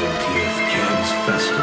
Twentieth James Festival.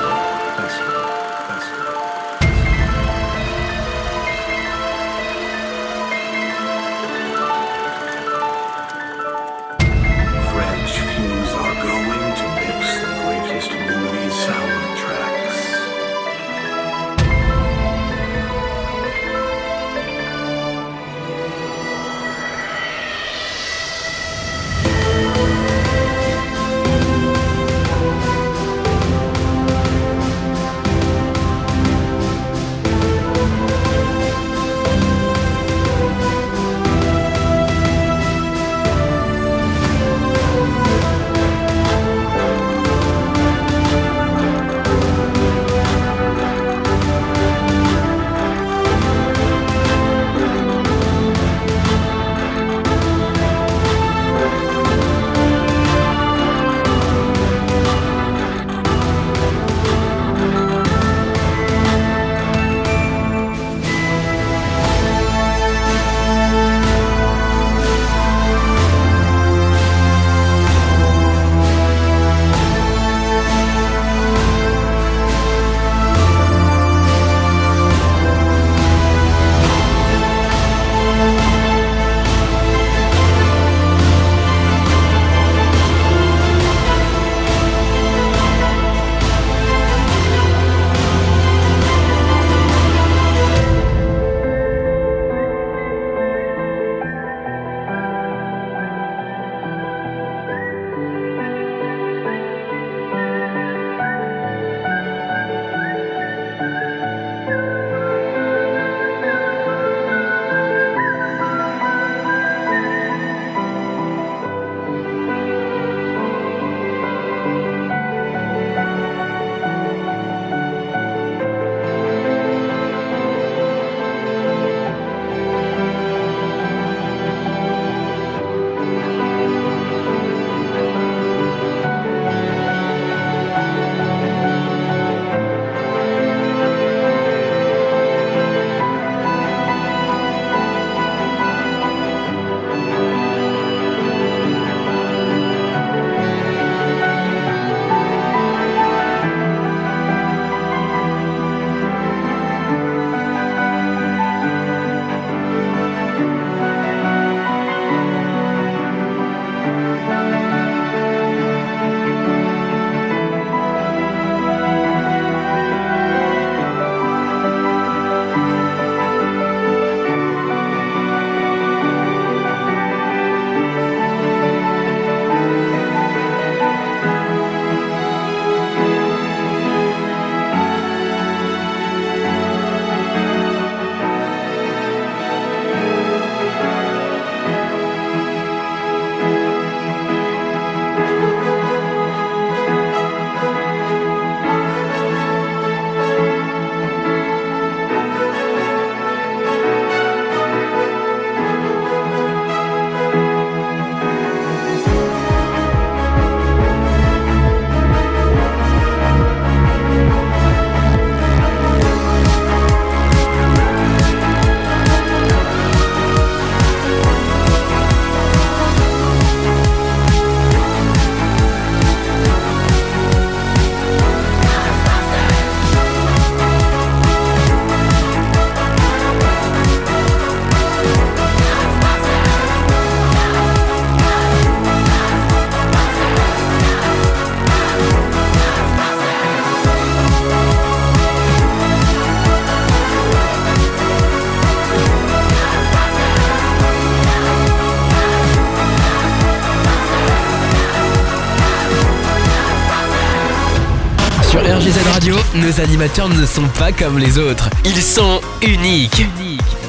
Nos animateurs ne sont pas comme les autres. Ils sont uniques.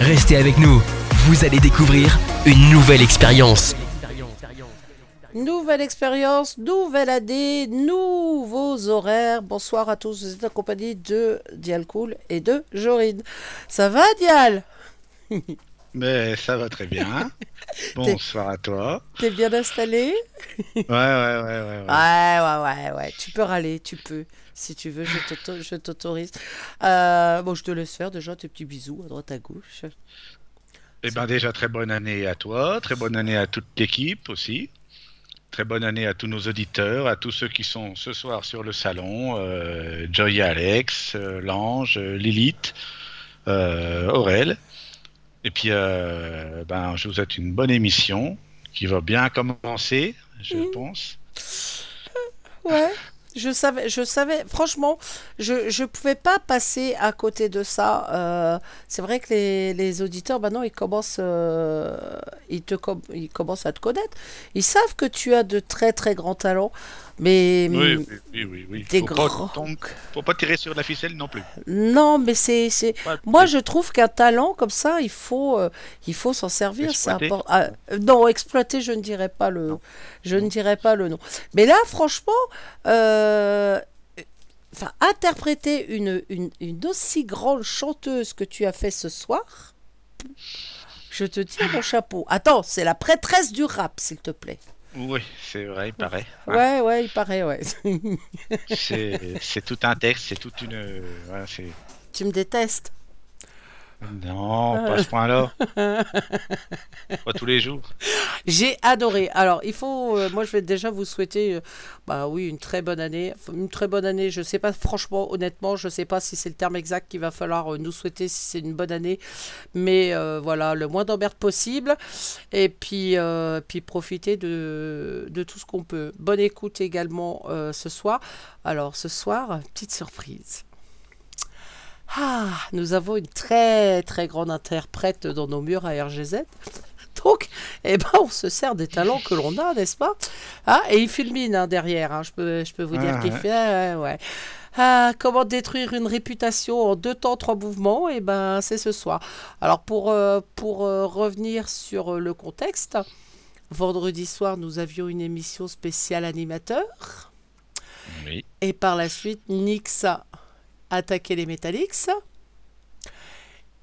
Restez avec nous. Vous allez découvrir une nouvelle expérience. Nouvelle expérience, nouvelle année, nouveaux horaires. Bonsoir à tous, vous êtes accompagnés de Dial Cool et de Jorine. Ça va Dial? Mais ça va très bien. Bonsoir à toi. T'es bien installé? Ouais, ouais, ouais, ouais. ouais. Ouais, ouais, ouais, ouais. Tu peux râler, tu peux. Si tu veux, je t'auto- je t'autorise. Euh, bon, je te laisse faire déjà tes petits bisous à droite à gauche. Eh ben déjà très bonne année à toi, très bonne année à toute l'équipe aussi. Très bonne année à tous nos auditeurs, à tous ceux qui sont ce soir sur le salon, euh, Joy Alex, euh, Lange, Lilith, Aurel. Et puis, ben, je vous souhaite une bonne émission qui va bien commencer, je pense. Ouais. Je savais, je savais, franchement, je je pouvais pas passer à côté de ça. Euh, c'est vrai que les, les auditeurs, maintenant, ils commencent, euh, ils te, ils commencent à te connaître. Ils savent que tu as de très très grands talents, mais Oui, oui, oui, oui. oui. des Faut, pas tomber- faut pas tirer sur la ficelle non plus. non, mais c'est, c'est, moi je trouve qu'un talent comme ça, il faut, euh, il faut s'en servir. C'est. Ah, non, exploiter, je ne dirais pas le, je ne dirais pas le nom. Mais là, franchement, euh, enfin, interpréter une, une, une aussi grande chanteuse que tu as fait ce soir, je te tire mon chapeau. Attends, c'est la prêtresse du rap, s'il te plaît. Oui, c'est vrai, il paraît. hein. Ouais, ouais, il paraît, ouais. C'est c'est tout un texte, c'est toute une. euh, voilà, c'est- tu me détestes. Non, pas à ce point-là. pas tous les jours. J'ai adoré. Alors, il faut, euh, moi, je vais déjà vous souhaiter, euh, bah oui, une très bonne année. Une très bonne année. Je sais pas, franchement, honnêtement, je sais pas si c'est le terme exact qu'il va falloir euh, nous souhaiter si c'est une bonne année, mais voilà, le moins d'emmerdes possible. Et puis, puis profiter de, de tout ce qu'on peut. Bonne écoute également ce soir. Alors, ce soir, petite surprise. Ah, nous avons une très très grande interprète dans nos murs à RGZ. Donc, eh ben, on se sert des talents que l'on a, n'est-ce pas? Ah, et il fulmine hein, derrière, hein, je, peux, je peux vous dire Ah, qu'il ouais. fait. ouais, ouais. Ah, comment détruire une réputation en deux temps, trois mouvements? Eh ben, c'est ce soir. Alors, pour, euh, pour euh, revenir sur euh, le contexte, vendredi soir, nous avions une émission spéciale animateur. Oui. Et par la suite, Nyx a attaqué les Metallics.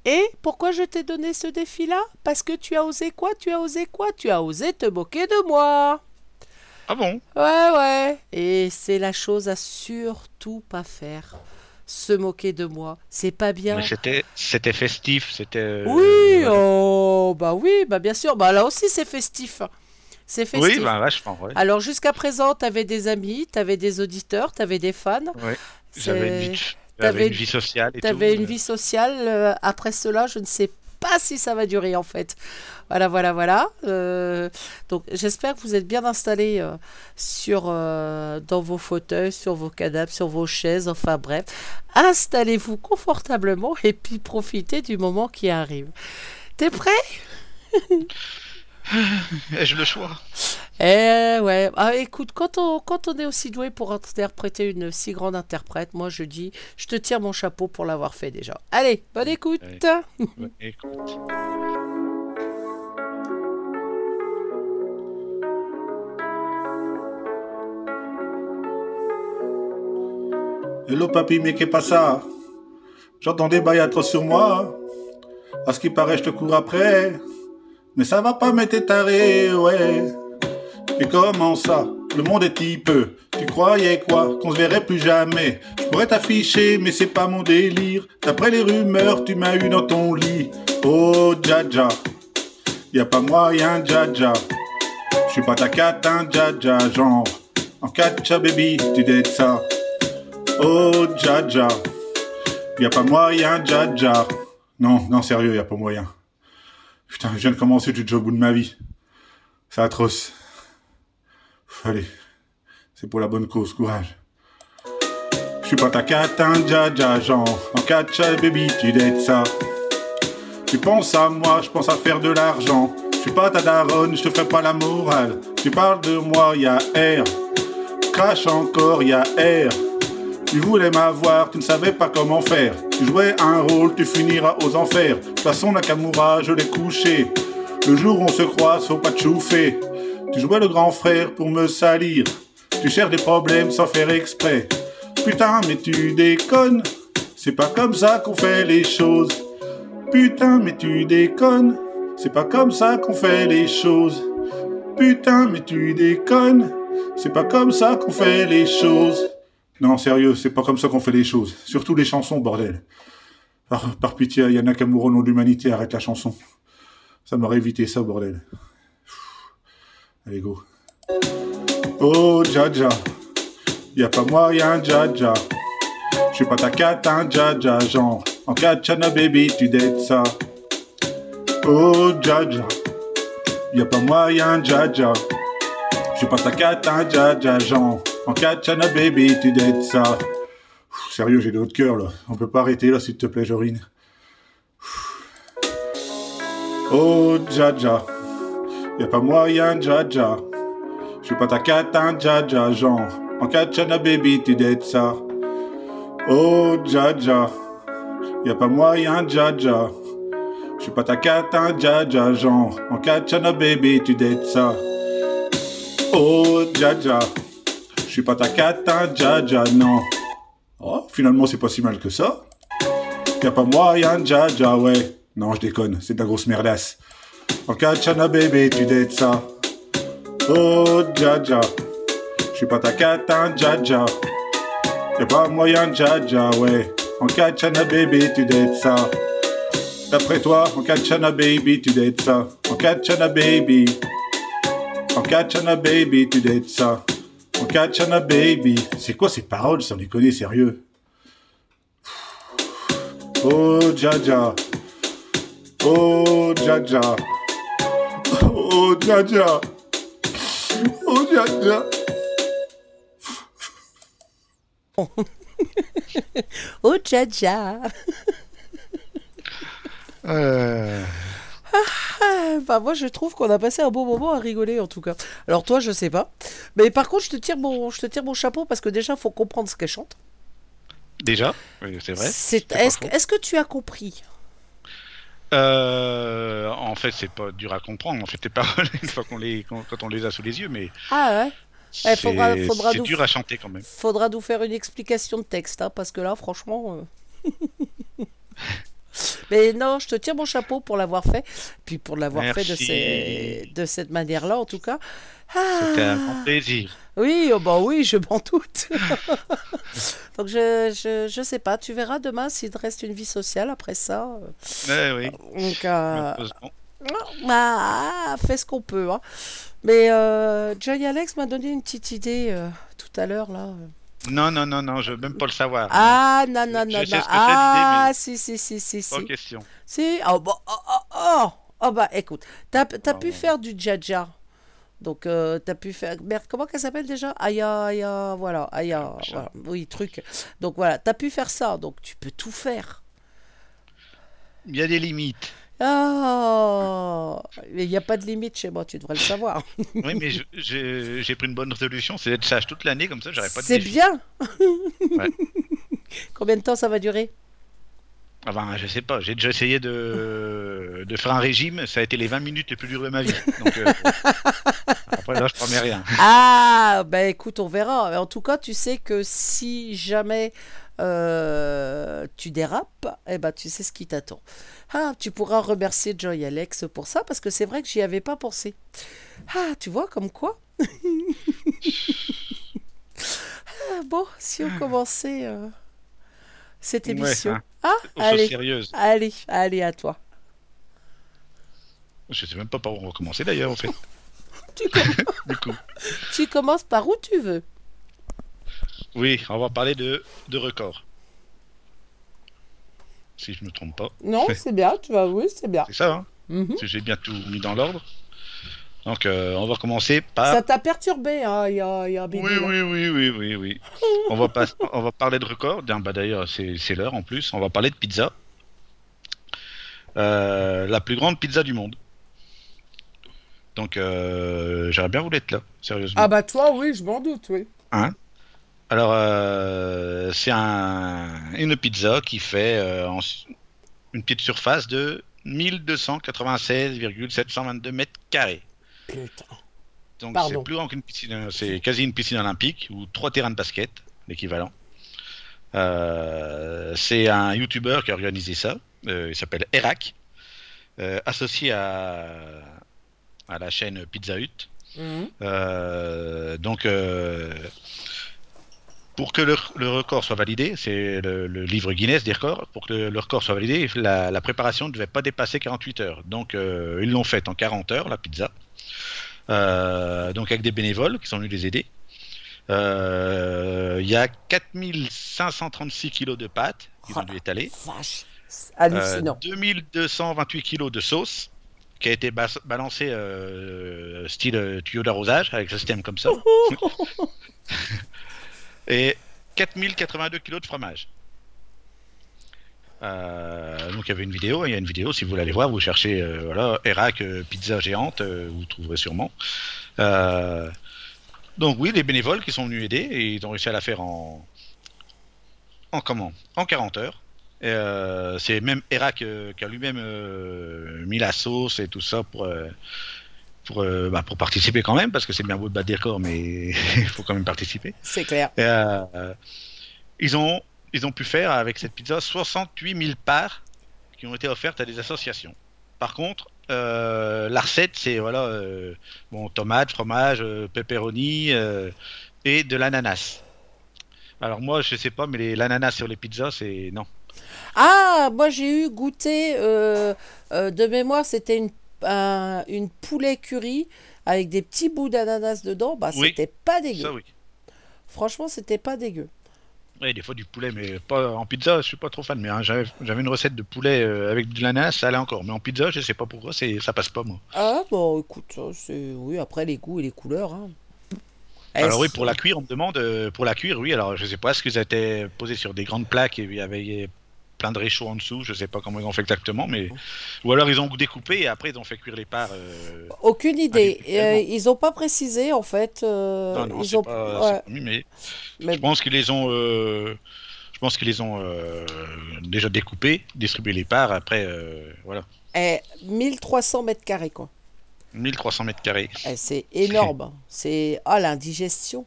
Et pourquoi je t'ai donné ce défi-là? Parce que tu as osé quoi? Tu as osé quoi? Tu as osé te moquer de moi. Ah bon? Ouais, ouais. Et c'est la chose à surtout pas faire. Se moquer de moi. C'est pas bien. Mais c'était festif, c'était. euh, Oui, oh, bah oui, bah bien sûr. Bah là aussi, c'est festif. C'est festif. Oui, bah vachement, ouais. Alors jusqu'à présent, t'avais des amis, t'avais des auditeurs, t'avais des fans. J'avais C'est- une, vie- t'avais une vie sociale et T'avais tout. une euh. vie sociale. euh, après cela, je ne sais pas si ça va durer en fait. Voilà, voilà, voilà. Euh, donc j'espère que vous êtes bien installés euh, sur, euh, dans vos fauteuils, sur vos canapes, sur vos chaises. Enfin bref, installez-vous confortablement et puis profitez du moment qui arrive. T'es prêt? Ai-je le choix? Eh ouais. Ah, écoute, quand on, quand on est aussi doué pour interpréter une si grande interprète, moi je dis, je te tire mon chapeau pour l'avoir fait déjà. Allez, bonne écoute. Ouais, Écoute. Hello papy, mais qu'est pas ça J'entends des bails atroces sur moi. À ce qui paraît, je te cours après. Mais ça va pas m'être taré, ouais. Mais comment ça? Le monde est peu. Tu croyais quoi? Qu'on se verrait plus jamais. Je pourrais t'afficher, mais c'est pas mon délire. D'après les rumeurs, tu m'as eu dans ton lit. Oh, Jaja. Y a pas moyen, Jaja. Je suis pas ta catin, Jaja, genre. En catcha, baby, tu dettes ça. Oh, Jaja. Y a pas moyen, Jaja. Non, non, sérieux, y a pas moyen. Putain, je viens de commencer, au bout de ma vie. C'est atroce. Allez, c'est pour la bonne cause, courage. Je suis pas ta catin, Jaja, genre. En catcha, baby, tu dettes ça. Tu penses à moi, je pense à faire de l'argent. Je suis pas ta daronne, je te ferai pas la morale. Tu parles de moi, y a R. Crache encore, y a R. Tu voulais m'avoir, tu ne savais pas comment faire. Tu jouais un rôle, tu finiras aux enfers. De toute façon, Nakamura, je l'ai couché. Le jour où on se croise, faut pas te chauffer. Tu jouais le grand frère pour me salir. Tu cherches des problèmes sans faire exprès. Putain, mais tu déconnes. C'est pas comme ça qu'on fait les choses. Putain, mais tu déconnes. C'est pas comme ça qu'on fait les choses. Putain, mais tu déconnes. C'est pas comme ça qu'on fait les choses. Non, sérieux, c'est pas comme ça qu'on fait les choses. Surtout les chansons, bordel. Par, par pitié, Yana Nakamura, au nom de l'humanité, arrête la chanson. Ça m'aurait évité ça, bordel. Allez, go. Oh, Jaja, y a pas moyen, Jaja. Je suis pas ta cata, hein, Jaja, genre. En Chana baby, tu dettes ça. Oh, Jaja, y a pas moyen, Jaja. Je suis pas ta cata, hein, Jaja, genre. En Chana baby, tu dettes ça. Sérieux, j'ai de haut de cœur, là. On peut pas arrêter, là, s'il te plaît, Jorine. Oh, Jaja. Y a pas moyen, Jaja. Je suis pas ta cata, hein, Jaja, genre. En Chana baby, tu dettes ça. Oh, Jaja. Y a pas moyen, Jaja. Je suis pas ta cata, hein, Jaja, genre. En Chana baby, tu dettes ça. Oh, Jaja. Suis pas ta cata, hein, Jaja, non. Oh, finalement, c'est pas si mal que ça. Y a pas moyen, Jaja, ouais. Non, je déconne, c'est de la grosse merdasse. En Chana baby, tu dettes ça. Oh, Jaja. Je suis pas ta cata, hein, Jaja. Y'a pas moyen, Jaja, ouais. En Chana baby, tu dettes ça. D'après toi, en Chana baby, tu dettes ça. En Chana baby. En Chana baby, tu dettes ça. En Chana baby. C'est quoi ces paroles, sans déconner, sérieux? Oh, Jaja. Oh, Jaja. Oh, Jaja. Oh, Jaja. Oh, Jaja Euh, Bah moi je trouve qu'on a passé un bon moment à rigoler en tout cas. Alors toi je sais pas. Mais par contre je te tire mon, je te tire mon chapeau parce que déjà faut comprendre ce qu'elle chante. déjà, c'est vrai. C'est- Est-ce que tu as compris? Euh, en fait, c'est pas dur à comprendre. En fait, les paroles, une fois qu'on les, quand on les a sous les yeux, mais Ah ouais Eh, faudra- c'est faudra c'est nous- dur à chanter quand même. Faudra nous faire une explication de texte hein, parce que là franchement... euh, Mais non, je te tire mon chapeau pour l'avoir fait, puis pour l'avoir fait de, ces- de cette manière-là en tout cas. C'était un Ah, grand plaisir. oui, oh bah oui, je m'en doute. Donc je, je, je sais pas, tu verras demain s'il te reste une vie sociale après ça. Ouais, oui. Donc, euh, malheureusement. ah, fais ce qu'on peut. hein. Mais euh, Johnny Alex m'a donné une petite idée euh, tout à l'heure là. Non, non, non, non, je veux même pas le savoir. Ah non non Je non sais non. ce que c'est, Ah l'idée, si si si si Pas si. question. Si. Oh bah oh oh oh. Oh, bah écoute, t'as as Oh. pu faire du jaja. Donc euh, t'as pu faire merde comment qu'elle s'appelle déjà? Aya Aya voilà Aya voilà. oui truc donc voilà t'as pu faire ça donc tu peux tout faire Il y a des limites. Oh mais il n'y a pas de limite chez moi tu devrais le savoir Oui, mais j'ai pris une bonne résolution, c'est d'être sage toute l'année, comme ça, j'aurais pas de c'est bien Ouais. combien de temps ça va durer? Ah ben, je sais pas, j'ai déjà essayé de... de faire un régime, ça a été les 20 minutes les plus dures de ma vie. Donc, euh, Après, là, je promets rien. Ah, bah écoute, on verra. En tout cas, tu sais que si jamais euh, tu dérapes, eh ben, tu sais ce qui t'attend. Ah, tu pourras remercier Joy Alex pour ça, parce que c'est vrai que j'y avais pas pensé. Ah, tu vois, comme quoi? Ah, Bon, si on commençait euh, cette Ouais, émission. hein. Ah, allez, sérieuses. allez, allez, à toi. Je sais même pas par où on va commencer d'ailleurs, en fait. Tu, tu commences par où tu veux. Oui, on va parler de, de records. Si je me trompe pas. Non, c'est bien, tu vas, oui, c'est bien. C'est ça, hein Mhm. J'ai bien tout mis dans l'ordre. Donc, euh, on va commencer par. Ça t'a perturbé, hein, il y a, il y a Oui, oui, oui, oui, oui, oui. on, va pas, on va parler de records. Bah, D'ailleurs, c'est c'est l'heure en plus. On va parler de pizza. Euh, la plus grande pizza du monde. Donc, euh, j'aurais bien voulu être là, sérieusement. Ah bah toi, oui, je m'en doute, oui. Alors, euh, c'est un, une pizza qui fait euh, en une petite surface de 1296,722 mètres carrés. Putain. Donc c'est plus grand qu'une piscine, c'est quasi une piscine olympique ou trois terrains de basket, l'équivalent. Euh, c'est un YouTuber qui a organisé ça. il s'appelle Erac, associé à, à la chaîne Pizza Hut. Mhm. Donc, euh, pour que le, le record soit validé, c'est le, le livre Guinness des records, pour que le, le record soit validé, la, la préparation ne devait pas dépasser 48 heures. Donc, euh, ils l'ont faite en 40 heures, la pizza. Euh, donc avec des bénévoles qui sont venus les aider. Euh, Il y a 4536 kilos de pâtes qu'ils ont dû étaler. Vache, hallucinant. 2228 kilos de sauce qui a été balancée euh, style tuyau d'arrosage avec le système comme ça. Et 4082 kilos de fromage. Euh, donc il y avait une vidéo, il y a une vidéo, si vous voulez aller voir, vous cherchez euh, voilà, Erac euh, pizza géante, euh, vous trouverez sûrement. Donc oui, les bénévoles qui sont venus aider et ils ont réussi à la faire en en comment? En 40 heures. C'est même Erac qui a lui-même mis la sauce et tout ça pour pour, euh, bah, pour participer quand même parce que c'est bien beau de battre des records mais il faut quand même participer. C'est clair. Et, euh, ils ont ils ont pu faire avec cette pizza 68 000 parts qui ont été offertes à des associations. Par contre, euh, la recette c'est voilà euh, bon tomate, fromage, pepperoni et de l'ananas. Alors moi je sais pas mais l'ananas sur les pizzas c'est non. Ah, moi j'ai eu goûté euh, euh, de mémoire, c'était une, un- une poulet curry avec des petits bouts d'ananas dedans. Bah, Oui. c'était pas dégueu. Ça oui. Franchement, c'était pas dégueu. Ouais, des fois du poulet, mais pas en pizza, je suis pas trop fan. Mais hein, j'avais une recette de poulet euh, avec de l'ananas, ça allait encore. Mais en pizza, je sais pas pourquoi, ça passe pas moi. Ah, bon, écoute. Oui, après les goûts et les couleurs. hein. alors oui, pour la cuire, on me demande euh, pour la cuire, oui. Alors je sais pas, est-ce qu'ils étaient posés sur des grandes plaques et il y avait plein de réchauds en dessous, je sais pas comment ils ont fait exactement, mais ou alors ils ont découpé et après ils ont fait cuire les parts. euh, Aucune idée. Euh, ils ont pas précisé en fait. euh, Non, non, ils ont. pas, ouais, c'est pas mis, mais mais je pense qu'ils les ont, je pense qu'ils les ont déjà découpés, distribué les parts. Après, voilà, eh, 1300 mètres carrés quoi. 1300 mètres carrés. Eh, c'est énorme. C'est ah l'indigestion.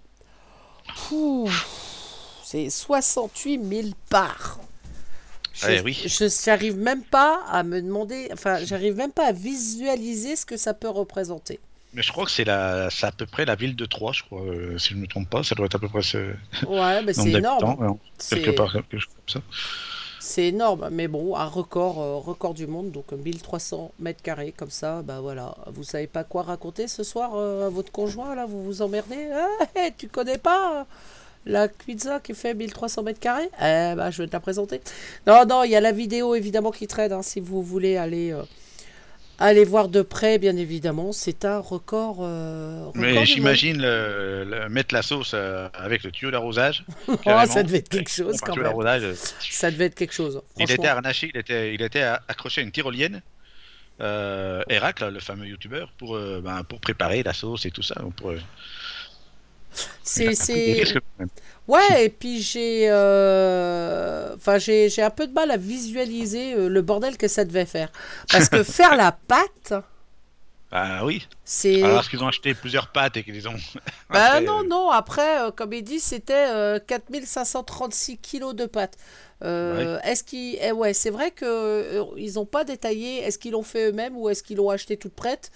C'est 68 000 parts. Je, Ouais, oui. je- j'arrive même pas à me demander, enfin, j'arrive même pas à visualiser ce que ça peut représenter. Mais je crois que c'est la, c'est à peu près la ville de Troyes, je crois, euh, si je ne me trompe pas. Ça doit être à peu près ce Ouais, mais c'est énorme. C'est- quelque part, quelque chose comme ça. C'est énorme, mais bon, un record, euh, record du monde, donc 1300 mètres carrés, comme ça, bah voilà. Vous savez pas quoi raconter ce soir euh, à votre conjoint, là, vous vous emmerdez? Ah, hé, Tu connais pas? La pizza qui fait 1300 mètres carrés Eh bah, je vais te la présenter. Non, non, il y a la vidéo, évidemment, qui traîne, hein, si vous voulez aller, euh, aller voir de près, bien évidemment. C'est un record, euh, record Mais j'imagine le- le- mettre la sauce euh, avec le tuyau d'arrosage. Oh, ça devait être quelque chose, quand même. Ça devait être quelque chose, Il était harnaché, il était, il était accroché à une tyrolienne. Erac, là, le fameux youtubeur, pour, ben, pour préparer la sauce et tout ça. donc Pour, C'est. Ouais, et puis j'ai, euh, enfin j'ai, j'ai un peu de mal à visualiser euh, le bordel que ça devait faire, parce que faire la pâte, Bah oui. c'est, Alors, est-ce qu'ils ont acheté plusieurs pâtes et qu'ils ont. bah Après, non euh, non, après euh, comme il dit c'était euh, 4536 kilos de pâtes. Euh, Est-ce qu'ils, eh ouais, c'est vrai que euh, ils ont pas détaillé. Est-ce qu'ils l'ont fait eux-mêmes ou est-ce qu'ils l'ont acheté toute prête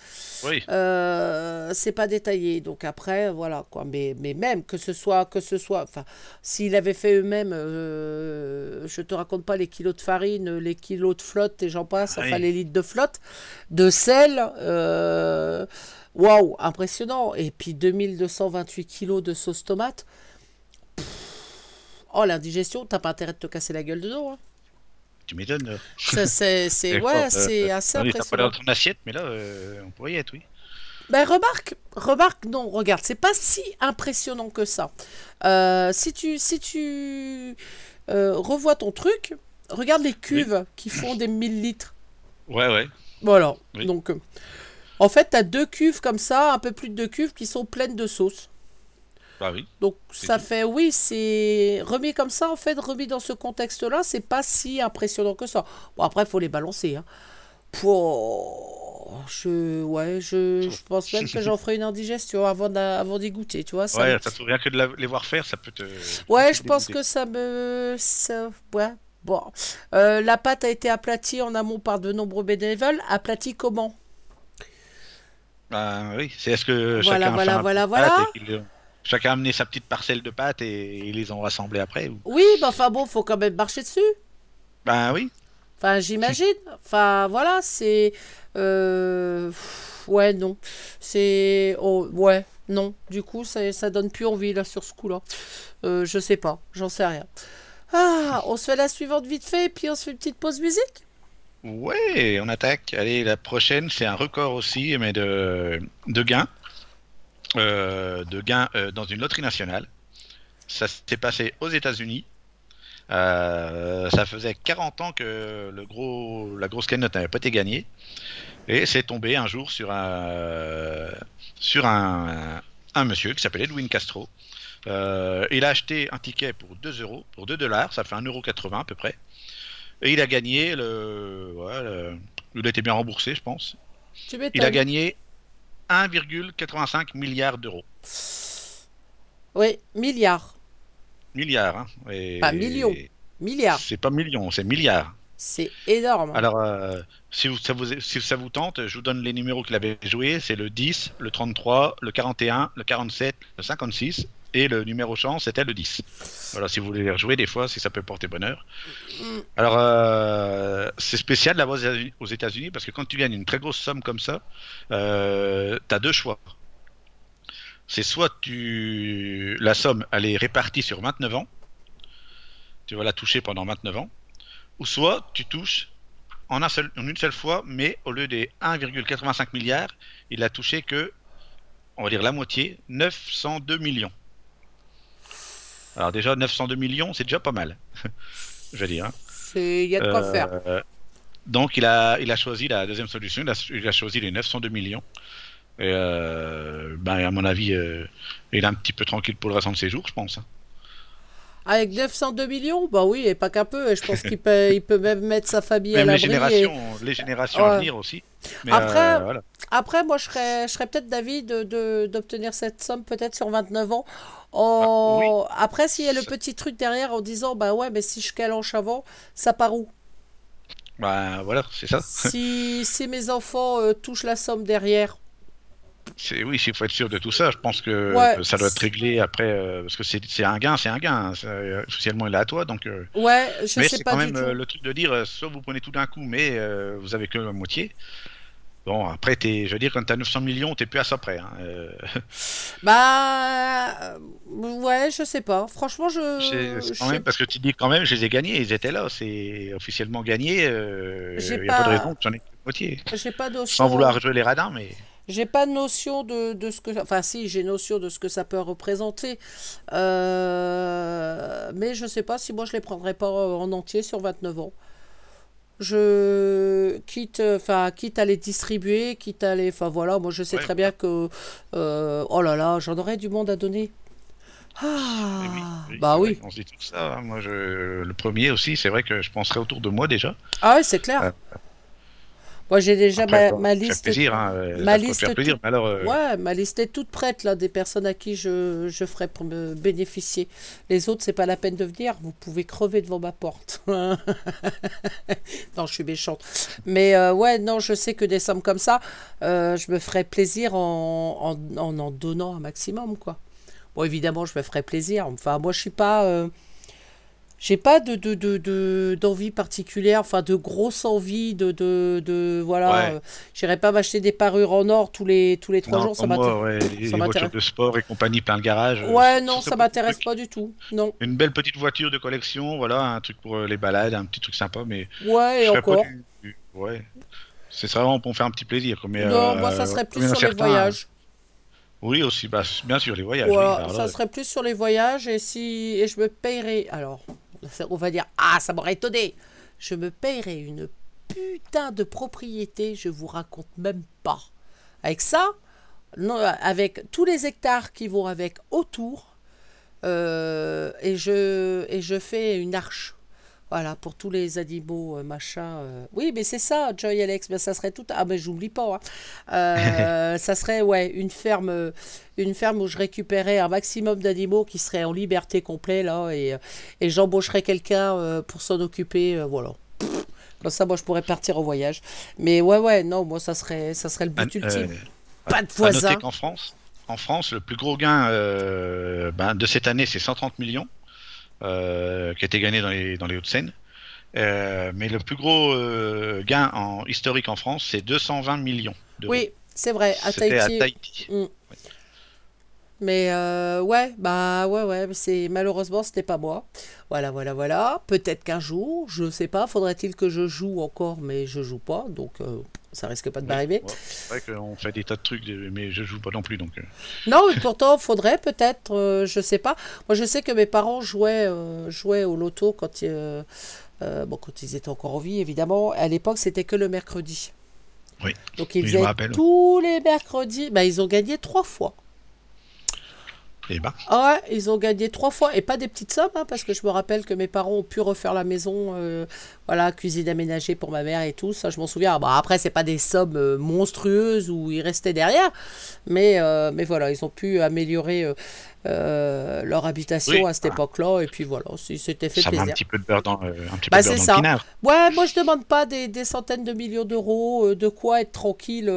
Oui. Euh, c'est pas détaillé. Donc après, voilà quoi. Mais, mais même que ce soit, que ce soit, enfin, s'ils avaient fait eux-mêmes, euh, je te raconte pas les kilos de farine, les kilos de flotte et j'en passe, enfin Oui. les litres de flotte, de sel. Waouh, impressionnant. Et puis 2228 kilos de sauce tomate. Oh, l'indigestion, t'as pas intérêt de te casser la gueule dedans. hein. Tu m'étonnes. Ça, c'est, c'est, ouais, quoi, euh, c'est assez oui, T'as pas impressionnant. dans ton assiette, mais là, euh, on pourrait y être, oui. Ben remarque, remarque, non, regarde, c'est pas si impressionnant que ça. Euh, si tu, si tu euh, revois ton truc, regarde les cuves qui font des 1000 litres. Ouais, ouais. Voilà. Oui. Donc, euh, en fait, tu as deux cuves comme ça, un peu plus de deux cuves qui sont pleines de sauce. Bah oui. Donc, ça tout. fait, oui, c'est remis comme ça, en fait, remis dans ce contexte-là, c'est pas si impressionnant que ça. Bon, après, il faut les balancer. Hein. Pour... Je, ouais, je, je pense même que j'en ferai une indigestion avant d'y goûter, tu vois. Ça Ouais, me- ça rien que de la- les voir faire, ça peut te. Ouais, je pense que ça me. Ça... Ouais, bon. Euh, la pâte a été aplatie en amont par de nombreux bénévoles. Aplatie comment? Bah oui, c'est est-ce que Voilà, chacun a voilà, voilà, voilà. Et Chacun a amené sa petite parcelle de pâtes et ils les ont rassemblées après ou... Oui, bah enfin bon, faut quand même marcher dessus. Bah oui. Enfin, j'imagine. Enfin, voilà, c'est. euh, ouais, non. C'est. Oh, ouais, non. Du coup, ça, ça donne plus envie, là, sur ce coup-là. Euh, je sais pas, j'en sais rien. Ah, on se fait la suivante vite fait, puis on se fait une petite pause musique? Ouais, on attaque. Allez, la prochaine, c'est un record aussi, mais de, de gains. Euh, de gains euh, dans une loterie nationale. Ça s'est passé aux États-Unis. Euh, ça faisait 40 ans que le gros, la grosse cagnotte n'avait pas été gagnée. Et c'est tombé un jour sur un, sur un, un monsieur qui s'appelait Edwin Castro. Euh, il a acheté un ticket pour 2 euros, pour 2 dollars, ça fait 1,80€ à peu près. Et il a gagné le, ouais, le- Il a été bien remboursé, je pense. Il a gagné 1,85 milliard d'euros. Oui, milliards. Milliards, hein. Et- Pas millions. Milliards. C'est pas millions, c'est milliards. C'est énorme. Alors, euh, si, vous, ça vous, si ça vous tente, je vous donne les numéros qu'il avait joués. C'est le 10, le 33, le 41, le 47, le 56. Et le numéro chance, c'était le 10. Voilà, si vous voulez les rejouer des fois, si ça peut porter bonheur. Mm. Alors, euh, c'est spécial d'avoir aux États-Unis parce que quand tu gagnes une très grosse somme comme ça, euh, tu as deux choix. C'est soit tu la somme elle est répartie sur 29 ans, tu vas la toucher pendant 29 ans, ou soit tu touches en, un seul, en une seule fois, mais au lieu des 1,85 milliards, il a touché que, on va dire la moitié, 902 millions. Alors déjà 902 millions, c'est déjà pas mal, je vais dire. hein. Il y a de quoi Euh, faire. Donc il a, il a choisi la deuxième solution, il a, il a choisi les 902 millions. Et euh, ben, à mon avis, euh, il est un petit peu tranquille pour le restant de ses jours, je pense. hein. Avec 902 millions, bah oui, et pas qu'un peu. Et je pense qu'il peut, il peut même mettre sa famille à les l'abri. et- générations, les générations Ouais. à venir aussi. Mais, Après- euh, voilà. Après, moi, je serais, je serais peut-être d'avis de, de- d'obtenir cette somme peut-être sur 29 ans. En- Après, s'il y a le petit truc derrière en disant, bah ouais, mais si je calanche avant, ça part où? Ben, voilà, c'est ça. si, si mes enfants euh, touchent la somme derrière, oui, il faut être sûr de tout ça. Je pense que Ouais. ça doit être réglé après, euh, parce que c'est un gain, c'est un gain. hein. Ça, euh, il est à toi, donc. euh, ouais, je mais sais c'est pas quand du même tout. le truc de dire, soit vous prenez tout d'un coup, mais vous avez que la moitié. Bon, après, t'es- je veux dire, quand t'as 900 millions, t'es plus à ça près. hein. Euh, Bah, euh, ouais, je sais pas. Franchement, je. quand sais même, parce que tu dis quand même, je les ai gagnés, ils étaient là, c'est officiellement gagné. Il J'ai n'y a pas de raison que j'en ai moitié. J'ai pas notion. Sans vouloir jouer les radins, mais. J'ai pas notion de, de ce que. Enfin, si, j'ai notion de ce que ça peut représenter. Euh, mais je sais pas si moi je les prendrais pas en entier sur 29 ans. Je quitte, enfin, quitte à les distribuer, quitte à les. Enfin voilà, moi je sais Ouais, très bien que. euh, oh là là, j'en aurais du monde à donner. Ah, oui, oui, bah oui. qu'on se dit tout ça. Moi, je... le premier aussi, c'est vrai que je penserais autour de moi déjà. Ah ouais, c'est clair. Euh, Moi j'ai déjà Après, ma, bon, ma liste. plaisir, hein, euh, ma liste plaisir. alors, euh, Ouais, ma liste est toute prête là, des personnes à qui je, je ferai pour me bénéficier. Les autres, c'est pas la peine de venir, vous pouvez crever devant ma porte. non, je suis méchante. Mais euh, ouais, non, je sais que des sommes comme ça, euh, je me ferai plaisir en en, en en donnant un maximum, quoi. Bon, évidemment, je me ferai plaisir. Enfin, moi, je suis pas. J'ai pas de, de, de, de- d'envie particulière, enfin de grosse envie de, de, de voilà. Ouais. euh, J'irai pas m'acheter des parures en or tous les, tous les trois non, jours, ça m'intéresse. ouais, les, ça les voitures m'intéresse. de sport et compagnie plein de garage. euh, Ouais, non, ça pas m'intéresse truc. pas du tout. Non. Une belle petite voiture de collection, voilà, un truc pour euh, les balades, un petit truc sympa, mais Ouais, et encore. du- du- Ouais. C'est vraiment pour faire un petit plaisir. Mais, Non, euh, moi, ça serait plus sur les voyages. Oui, aussi, bah, bien sûr, les voyages. oui, alors ça là, serait plus sur les voyages et si et je me payerais. Alors, on va dire ah ça m'aurait étonné. Je me payerais une putain de propriété, je vous raconte même pas. Avec ça, non, avec tous les hectares qui vont avec autour, euh, et je et je fais une arche. Voilà, pour tous les animaux, euh, machin. euh. Oui, mais c'est ça, Joy Alex. Mais ça serait tout. Ah, mais j'oublie pas. hein. Euh, ça serait, ouais, une ferme, une ferme où je récupérais un maximum d'animaux qui seraient en liberté complète, là, et, et j'embaucherais quelqu'un pour s'en occuper, voilà. Comme ça, moi, je pourrais partir au voyage. Mais ouais, ouais, non, moi, ça serait, ça serait le but ultime. Pas de voisins. qu'en France, en France, le plus gros gain euh, ben, de cette année, c'est 130 millions euh, qui a été gagné dans les, dans les Hauts-de-Seine. Euh, mais le plus gros euh, gain en historique en France, c'est 220 millions. Oui, C'est vrai, à C'était à Tahiti. Tahiti. Mais euh, ouais, bah ouais, ouais, c'est malheureusement c'était pas moi. Voilà, voilà, voilà. Peut-être qu'un jour, je sais pas. Faudrait-il que je joue encore, mais je joue pas, donc euh, ça risque pas de m'arriver. Ouais, c'est vrai qu'on fait des tas de trucs, mais je joue pas non plus, donc. euh, Non, mais pourtant, faudrait peut-être, euh, je sais pas. Moi, je sais que mes parents jouaient, euh, jouaient au loto quand, euh, bon, quand ils étaient encore en vie, évidemment. À l'époque, c'était que le mercredi. Oui. Donc, ils faisaient rappelle. tous les mercredis. Bah, ils ont gagné trois fois. Eh ben, Ah ouais, ils ont gagné trois fois. Et pas des petites sommes, hein, parce que je me rappelle que mes parents ont pu refaire la maison. euh, voilà, cuisine aménagée pour ma mère et tout. Ça, je m'en souviens. Bon, après, c'est pas des sommes euh, monstrueuses où ils restaient derrière. Mais, euh, mais voilà, ils ont pu améliorer leur habitation Oui. à cette époque-là. Et puis voilà, c'était fait ça met un plaisir. petit peu de beurre dans, euh, un petit Bah, peu de beurre dans le pinard. Ouais, moi je demande pas des, des centaines de millions d'euros, de quoi être tranquille,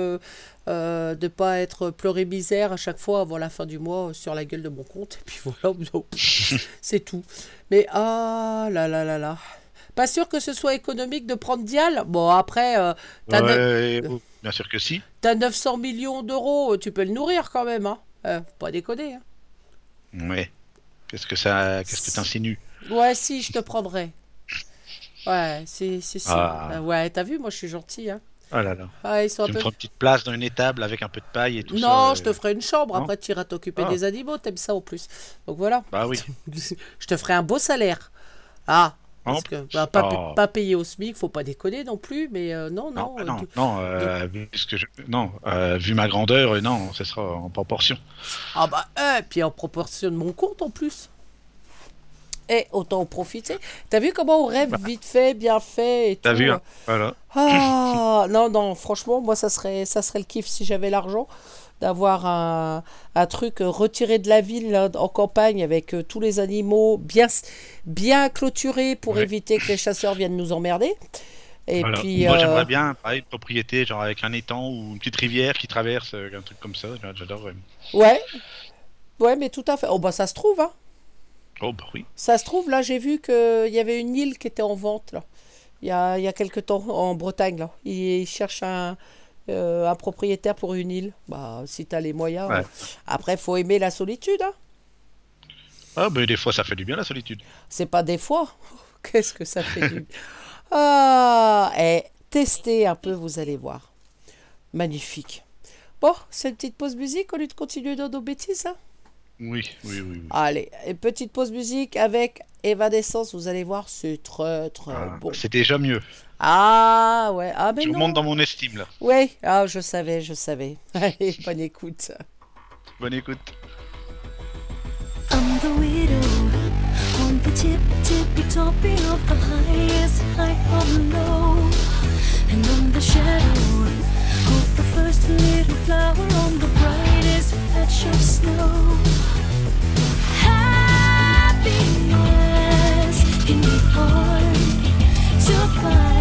euh, de pas être pleuré misère à chaque fois avant la fin du mois sur la gueule de mon compte. Et puis voilà, c'est tout. Mais ah là là là là. Pas sûr que ce soit économique de prendre Dial? Bon, après, euh, t'as Ouais, bien sûr que si. t'as 900 millions d'euros, euh, tu peux le nourrir quand même. Hein. Euh, faut pas déconner. Hein. Ouais. Qu'est-ce que ça, qu'est-ce que t'insinues? Ouais, si, je te prendrai. Ouais, si, si, si. Ah. Euh, ouais, t'as vu, moi je suis gentil. Hein. Oh là là. Ah, ils sont un Tu me peu feras une petite place dans une étable avec un peu de paille et tout ça. Non, euh, je te ferai une chambre. non Après, tu iras t'occuper Ah. des animaux. T'aimes ça en plus. Donc voilà. Bah oui. je te ferai un beau salaire. Ah. Parce que bah, pas, Oh. pas payé au SMIC, faut pas déconner non plus. Mais euh, non, non. Non, bah euh, non, du- non, euh, que je- non euh, vu ma grandeur, euh, non, ce sera en proportion. Ah bah, euh, puis en proportion de mon compte en plus. Et autant en profiter. T'as vu comment on rêve vite fait, bien fait et T'as vu, euh, hein Voilà. Ah non non franchement moi ça serait ça serait le kiff si j'avais l'argent d'avoir un, un truc euh, retiré de la ville là, en campagne avec euh, tous les animaux bien bien clôturés pour Ouais. éviter que les chasseurs viennent nous emmerder et Voilà. puis Moi, euh, j'aimerais bien, pareil, une propriété, genre avec un étang ou une petite rivière qui traverse, euh, un truc comme ça. J'adorerais. ouais ouais mais tout à fait oh bah ça se trouve hein Oh bah oui. ça se trouve là j'ai vu qu'il y avait une île qui était en vente là il y a il y a quelque temps en Bretagne là ils, ils cherchent un euh, un propriétaire pour une île bah si t'as les moyens Ouais. euh, après faut aimer la solitude hein Ah bah des fois, ça fait du bien la solitude. C'est pas des fois. Qu'est-ce que ça fait du... Ah, et testez un peu, vous allez voir. Magnifique. Bon, c'est une petite pause musique au lieu de continuer dans nos bêtises. hein Oui, oui, oui. oui. Allez, une petite pause musique avec Evanescence, vous allez voir, c'est très très Ah, bon. C'est déjà mieux. Ah ouais, ah mais je non. monte dans mon estime là. Ouais, ah je savais, je savais. Allez, bonne écoute. Bonne écoute. I'm the widow on the tip, tippy toppy of the highest high of low, and I'm the shadow of the first little flower on the brightest patch of snow. Happiness in me hard to find.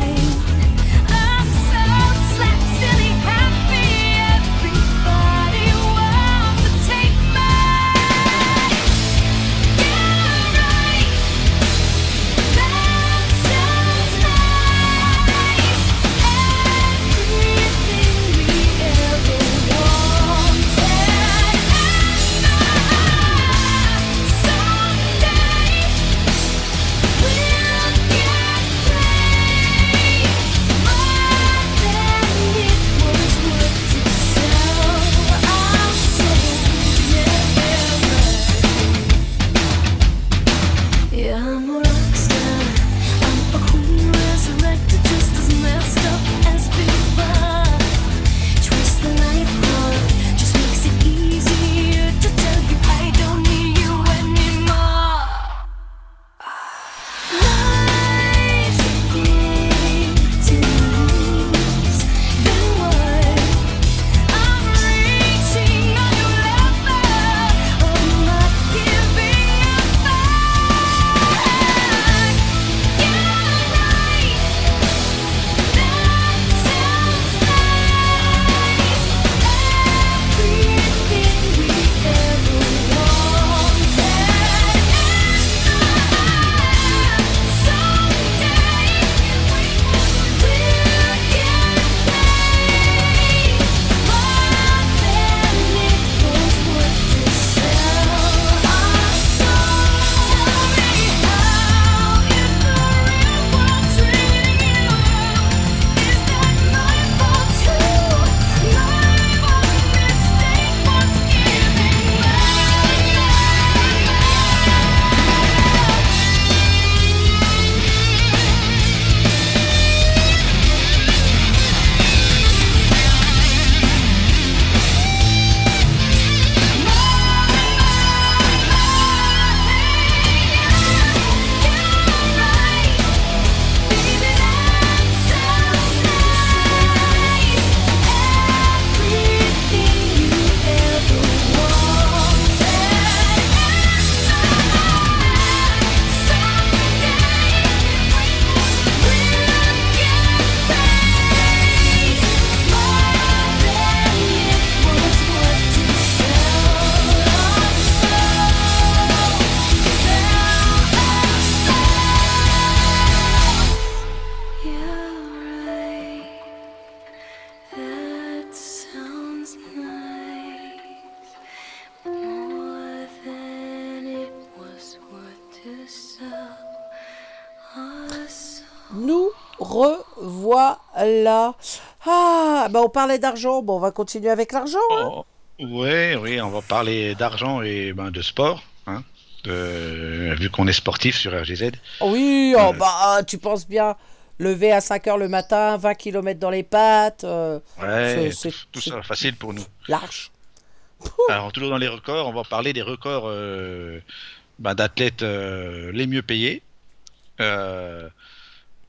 Revoilà. Ah, bah on parlait d'argent. Bon, on va continuer avec l'argent. hein. Oh, ouais, oui, on va parler d'argent et ben, de sport. Hein, de- vu qu'on est sportif sur RGZ. Oui, oh, Euh. bah tu penses bien. Lever à 5 heures le matin, 20 km dans les pattes, euh, Ouais, C'est- tout, tout ça facile pour nous. large. Alors, toujours dans les records, on va parler des records euh, ben, d'athlètes les mieux payés. Euh,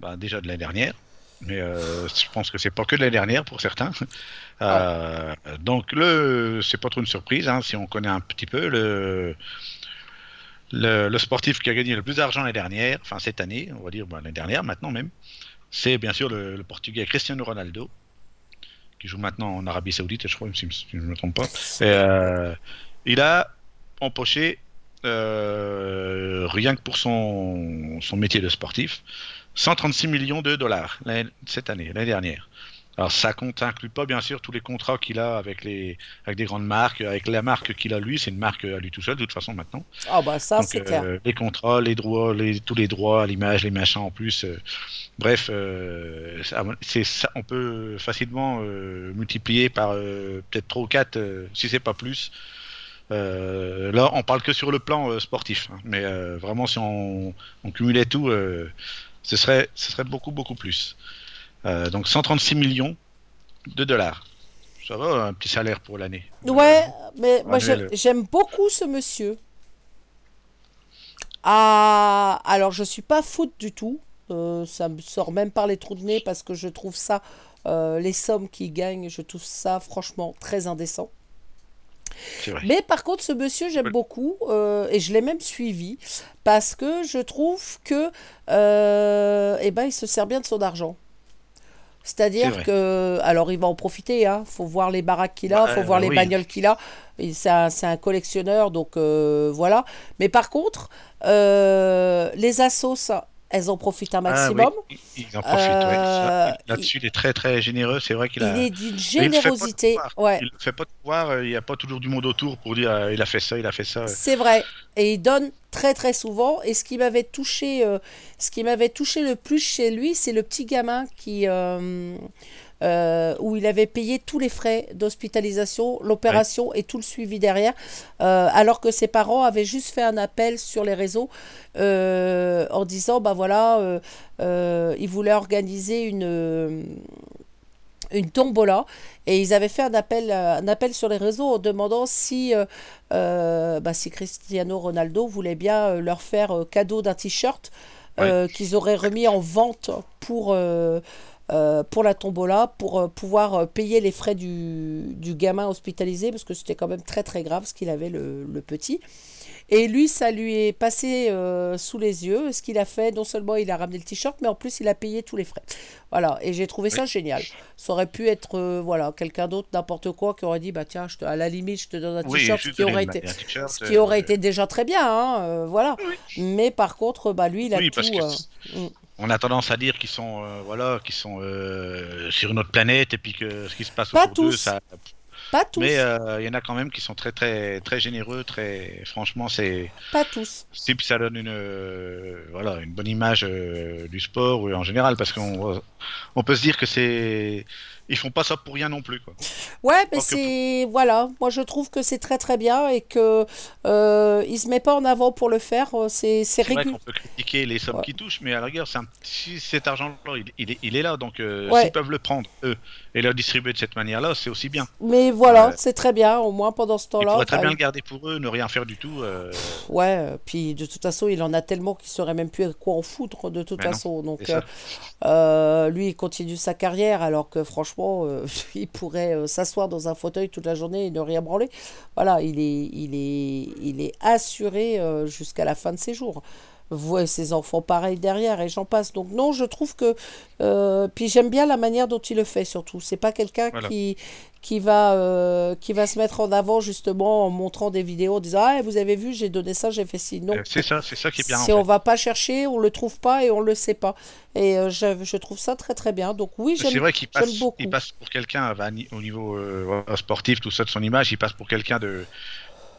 ben, déjà de l'année dernière. Mais euh, je pense que c'est pas que de l'année dernière pour certains. Euh, Donc, le, c'est pas trop une surprise hein, si on connaît un petit peu le, le, sportif qui a gagné le plus d'argent l'année dernière, enfin cette année, on va dire ben, l'année dernière maintenant même. C'est bien sûr le, Portugais Cristiano Ronaldo, qui joue maintenant en Arabie Saoudite, je crois, si je ne me trompe pas. Euh, il a empoché, rien que pour son, son métier de sportif, 136 millions de dollars cette année, l'année dernière. Alors ça compte, inclut pas bien sûr tous les contrats qu'il a avec les avec des grandes marques, avec la marque qu'il a lui, c'est une marque à lui tout seul de toute façon maintenant. Ah bah ça c'est euh, clair. les contrats, les droits, les, tous les droits à l'image, les machins en plus. euh, bref, euh, c'est ça, on peut facilement multiplier par peut-être 3 ou 4, euh, si c'est pas plus. Euh, là, on parle que sur le plan euh, sportif, hein, mais euh, vraiment, si on, on cumulait tout, ce serait, ce serait beaucoup, beaucoup plus. Euh, donc 136 millions de dollars. Ça va, un petit salaire pour l'année. Ouais, mais moi j'aime- j'aime beaucoup ce monsieur. Ah, alors je suis pas foot du tout. Euh, ça me sort même par les trous de nez parce que je trouve ça, euh, les sommes qu'il gagne, je trouve ça franchement très indécent. Mais par contre, ce monsieur, j'aime beaucoup euh, et je l'ai même suivi parce que je trouve que, euh, eh ben, il se sert bien de son argent. C'est C'est-à-dire que, alors il va en profiter, hein. Faut voir les baraques qu'il a, Bah, faut voir euh, les bagnoles qu'il a. C'est un, un collectionneur, donc euh, voilà. Mais par contre, les assos, elles en profitent un Ah oui, maximum. il- il en profite, ouais. Euh, Là-dessus, il est très très généreux. C'est vrai qu'il a. Il est d'une il générosité. pouvoir. Ouais. Il ne fait pas de pouvoir, euh, il n'y a pas toujours du monde autour pour dire euh, il a fait ça, il a fait ça. C'est vrai. Et il donne très très souvent. Et ce qui m'avait touché, euh, ce qui m'avait touché le plus chez lui, c'est le petit gamin qui, euh, euh, où il avait payé tous les frais d'hospitalisation, l'opération et tout le suivi derrière, euh, alors que ses parents avaient juste fait un appel sur les réseaux euh, en disant bah voilà, ils voulaient organiser une une tombola. Et ils avaient fait un appel, un appel sur les réseaux en demandant si, euh, bah, si Cristiano Ronaldo voulait bien leur faire cadeau d'un t-shirt euh, qu'ils auraient remis en vente pour, euh, euh, pour la tombola, pour euh, pouvoir euh, payer les frais du, du gamin hospitalisé, parce que c'était quand même très très grave ce qu'il avait le, le petit. Et lui, ça lui est passé sous les yeux. Ce qu'il a fait, non seulement il a ramené le t-shirt, mais en plus il a payé tous les frais. Voilà, et j'ai trouvé ça génial. Ça aurait pu être voilà quelqu'un d'autre, n'importe quoi, qui aurait dit bah tiens, je te- à la limite, je te donne un Oui, t-shirt, ce qui aurait été, ce qui aurait été déjà très bien, hein, voilà. Mais par contre, bah lui, il a Oui, tout. parce que c'est- mm. On a tendance à dire qu'ils sont, euh, voilà, qu'ils sont euh, sur une autre planète et puis que ce qui se passe Pas autour d'eux, ça. pas tous, Mais euh, il y en a quand même qui sont très très très généreux, très. Franchement, c'est. pas tous. Si puis ça donne une euh, voilà une bonne image euh, du sport ou en général parce qu'on on peut se dire que c'est ils font pas ça pour rien non plus quoi. Ouais, mais c'est voilà, moi je trouve que c'est très très bien et que euh, il se met pas en avant pour le faire. euh, C'est c'est régulier. qu'on peut critiquer les sommes Ouais. qui touchent, mais à la rigueur, un- si cet argent-là, il, il est, il est là, donc euh, Ouais. s'ils peuvent le prendre eux et le distribuer de cette manière-là, c'est aussi bien. Mais voilà, c'est très bien. Au moins pendant ce temps-là. pourraient très enfin, bien le garder pour eux, ne rien faire du tout. euh, Ouais, puis de toute façon, il en a tellement qu'il saurait même plus quoi en foutre de toute Mais non, façon. Donc, euh, euh, lui, il continue sa carrière alors que franchement, il pourrait s'asseoir dans un fauteuil toute la journée et ne rien branler. Voilà, il est, il est, il est assuré jusqu'à la fin de ses jours. Vous et ses enfants pareil derrière et j'en passe. Donc non, je trouve que euh, puis j'aime bien la manière dont il le fait surtout. C'est pas quelqu'un Voilà. qui qui va euh, qui va se mettre en avant justement en montrant des vidéos en disant ah vous avez vu j'ai donné ça j'ai fait ci. Non, euh, c'est ça, c'est ça qui est bien. si en on fait. va pas chercher, on le trouve pas et on le sait pas. Et euh, je, je trouve ça très très bien. Donc oui, C'est j'aime vrai qu'il passe, beaucoup. il passe pour quelqu'un au niveau sportif, tout ça de son image, il passe pour quelqu'un de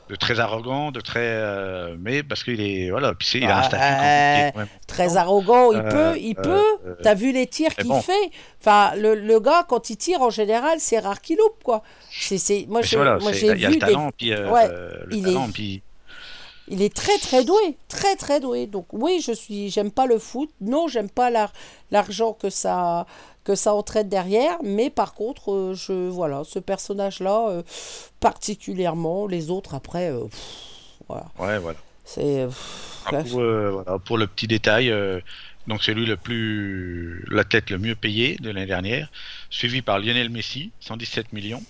de très arrogant, de très, euh, mais parce qu'il est, voilà, puis c'est, il a un Ah, statut euh, compliqué. Très arrogant, il Euh, peut, il peut. T'as vu les tirs qu'il bon. fait? Enfin, le, le gars, quand il tire, en général, c'est rare qu'il loupe, quoi. C'est, c'est, moi, je- voilà, moi j'ai il y a vu le des- talent, puis euh, Ouais, le il talent, est- puis Il est très très doué, très très doué. Donc oui, je suis, j'aime pas le foot. Non, j'aime pas l'ar- l'argent que ça que ça entraîne derrière. Mais par contre, euh, je voilà, ce personnage-là euh, particulièrement. Les autres après, euh, pff, voilà, ouais, voilà. c'est. Ah, pour, voilà, pour le petit détail, donc c'est lui le plus, la tête le mieux payé de l'année dernière, suivi par Lionel Messi, 117 millions.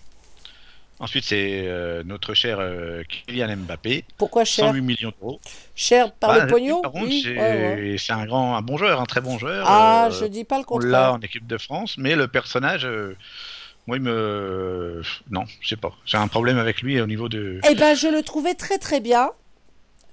Ensuite, c'est euh, notre cher euh, Kylian Mbappé, pourquoi cher 108 millions d'euros. Cher par Bah, le pognon Par contre, Oui, c'est ouais, ouais. c'est un grand, un bon joueur, un très bon joueur. Ah, euh, je dis pas le contraire. en équipe de France, mais le personnage, euh, moi, il me, non, je sais pas. J'ai un problème avec lui au niveau de. Eh ben, je le trouvais très très bien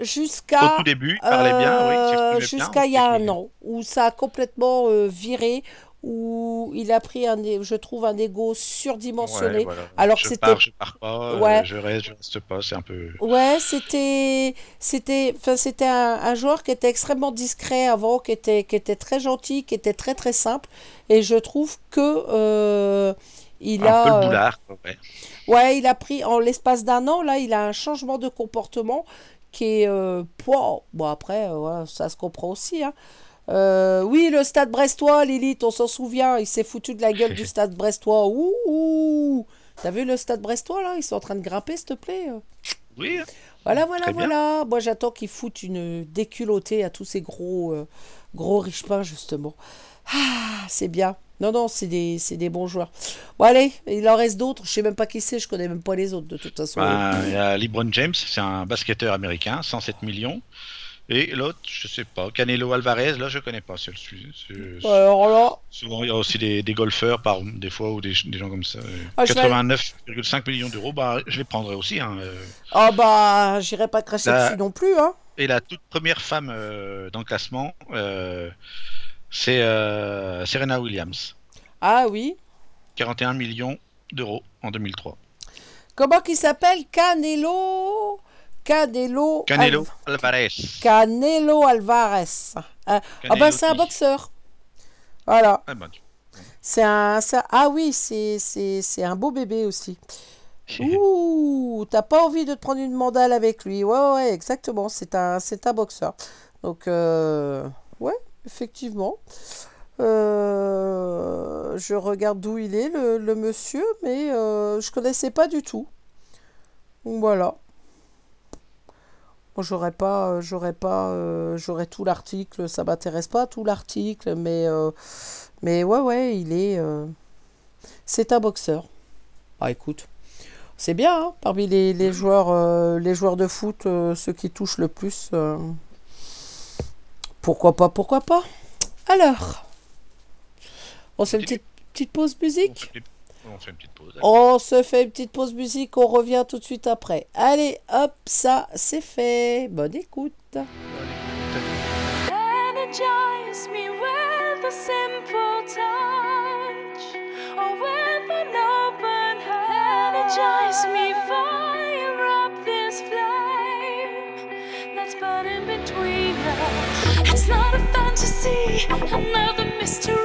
Au jusqu'à tout début, il parlait bien, oui, Jusqu'à il y a un an, où ça a complètement viré, où il a pris, un, je trouve, un ego surdimensionné. Ouais, voilà. alors je c'était- pars, je pars pas, Ouais. euh, je reste, je reste pas, c'est un peu. Ouais, c'était, c'était, enfin, c'était un, un joueur qui était extrêmement discret avant, qui était, qui était très gentil, qui était très très simple, et je trouve que euh, il un a, peu le euh, boulard, ouais. Ouais, il a pris en l'espace d'un an, là, il a un changement de comportement qui est. euh, pouah, bon, après, voilà, ça se comprend aussi. hein. Euh, oui, le stade brestois, Lilith, on s'en souvient, il s'est foutu de la gueule du stade brestois. Ouh, ouh. T'as vu le stade brestois, là? Ils sont en train de grimper, s'il te plaît. Oui, Voilà, voilà, bien. voilà. Moi, j'attends qu'ils foutent une déculottée à tous ces gros, euh, gros riches pains, justement. Ah, c'est bien. Non, non, c'est des, c'est des bons joueurs. Bon, allez, il en reste d'autres. Je sais même pas qui c'est, je connais même pas les autres, de toute façon. Ben, il y a LeBron James, c'est un basketteur américain, 107 millions. Et l'autre, je sais pas, Canelo Alvarez, là je connais pas. C'est- Alors là, Souvent il y a aussi des, des golfeurs par des fois ou des, des gens comme ça. Ah, je vais- 89,5 millions d'euros, bah je les prendrais aussi. hein, euh. ah bah, j'irai pas cracher Là- dessus non plus, hein. Et la toute première femme euh, dans le classement, euh, c'est euh, Serena Williams, Ah oui. 41 millions d'euros en 2003. Comment qu'il s'appelle? Canelo? Canelo. Canelo Al- Alvarez. Canelo Alvarez. Ah, ah Canelo c'est un boxeur. Voilà. Ah. C'est un. ça- Ah oui, c'est un beau bébé aussi. Ouh, t'as pas envie de te prendre une mandale avec lui. Ouais, ouais, exactement. C'est un, c'est un boxeur. Donc, euh, ouais, effectivement. Euh, je regarde d'où il est, le, le monsieur, mais euh, je connaissais pas du tout. Voilà. Moi, j'aurais pas, euh, j'aurais pas, euh, j'aurais tout l'article. Ça m'intéresse pas tout l'article, mais, euh, mais ouais, ouais, il est, euh, c'est un boxeur. Ah, écoute. C'est bien, hein, parmi les, les joueurs, euh, les joueurs de foot, euh, ceux qui touchent le plus. euh, Pourquoi pas, pourquoi pas Alors, on se fait une petite, petite pause On musique on fait une petite pause. On se fait une petite pause musique, on revient tout de suite après. Allez, hop, ça, c'est fait. Bonne écoute. Energize me with a simple touch, or with an open heart. Energize me, fire up this flame that's burning between us. It's not a fantasy, another mystery.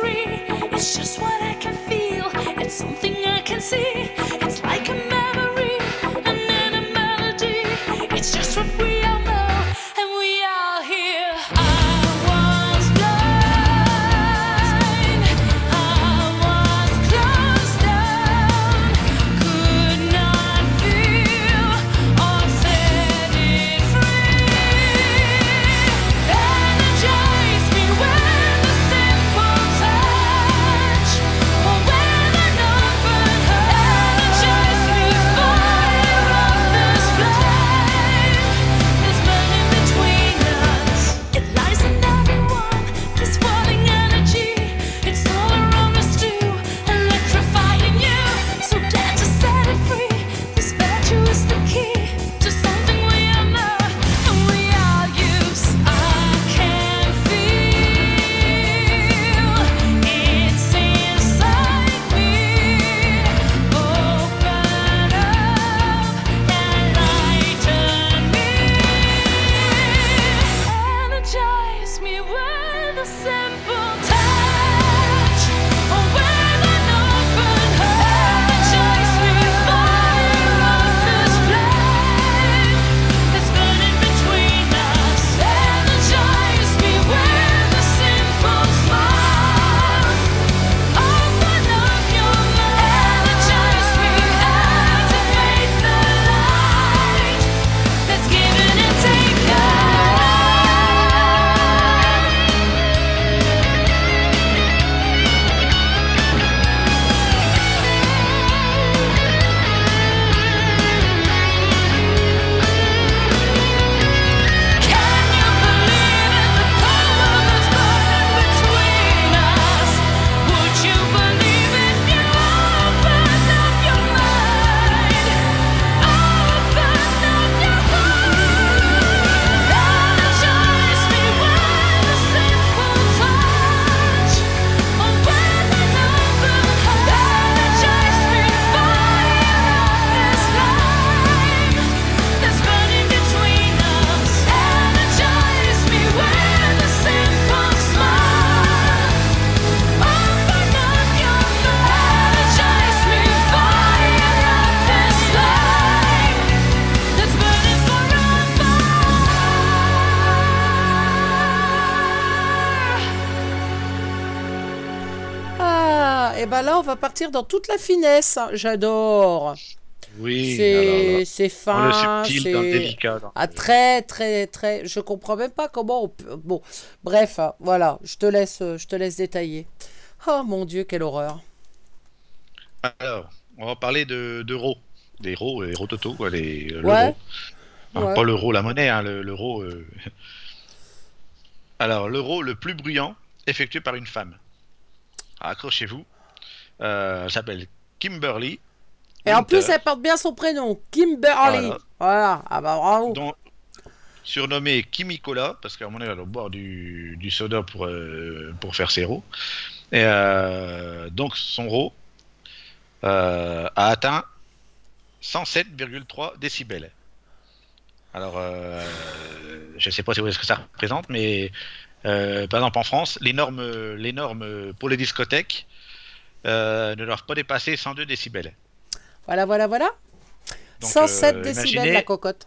Partir dans toute la finesse. hein. J'adore. Oui, c'est fin, c'est délicat. dans ah, très très très. Je comprends même pas comment on. Bon, bref, hein, voilà. Je te laisse, euh, je te laisse détailler. Oh mon Dieu, quelle horreur. Alors, on va parler de d'euros. Des euros, les rototo, quoi, les euh, Ouais. l'euro. Enfin, Ouais. Pas l'euro, la monnaie, hein, le- l'euro. euh. Alors, l'euro le plus bruyant effectué par une femme. Alors, Accrochez-vous. Euh, elle s'appelle Kimberly. Et en plus, elle porte bien son prénom, Kimberly. Voilà. Voilà. Ah bah bravo. dont- surnommée Kimikola, parce qu'à mon avis, elle doit boire du, du soda pour, euh, pour faire ses rots. Et euh, donc, son rot euh, a atteint 107,3 décibels. Alors, je ne sais pas si vous voyez ce que ça représente, mais par exemple en France, les normes, les normes pour les discothèques euh, ne doivent pas dépasser 102 décibels. Voilà, voilà, voilà. Donc, 107 euh, décibels imaginez- la cocotte.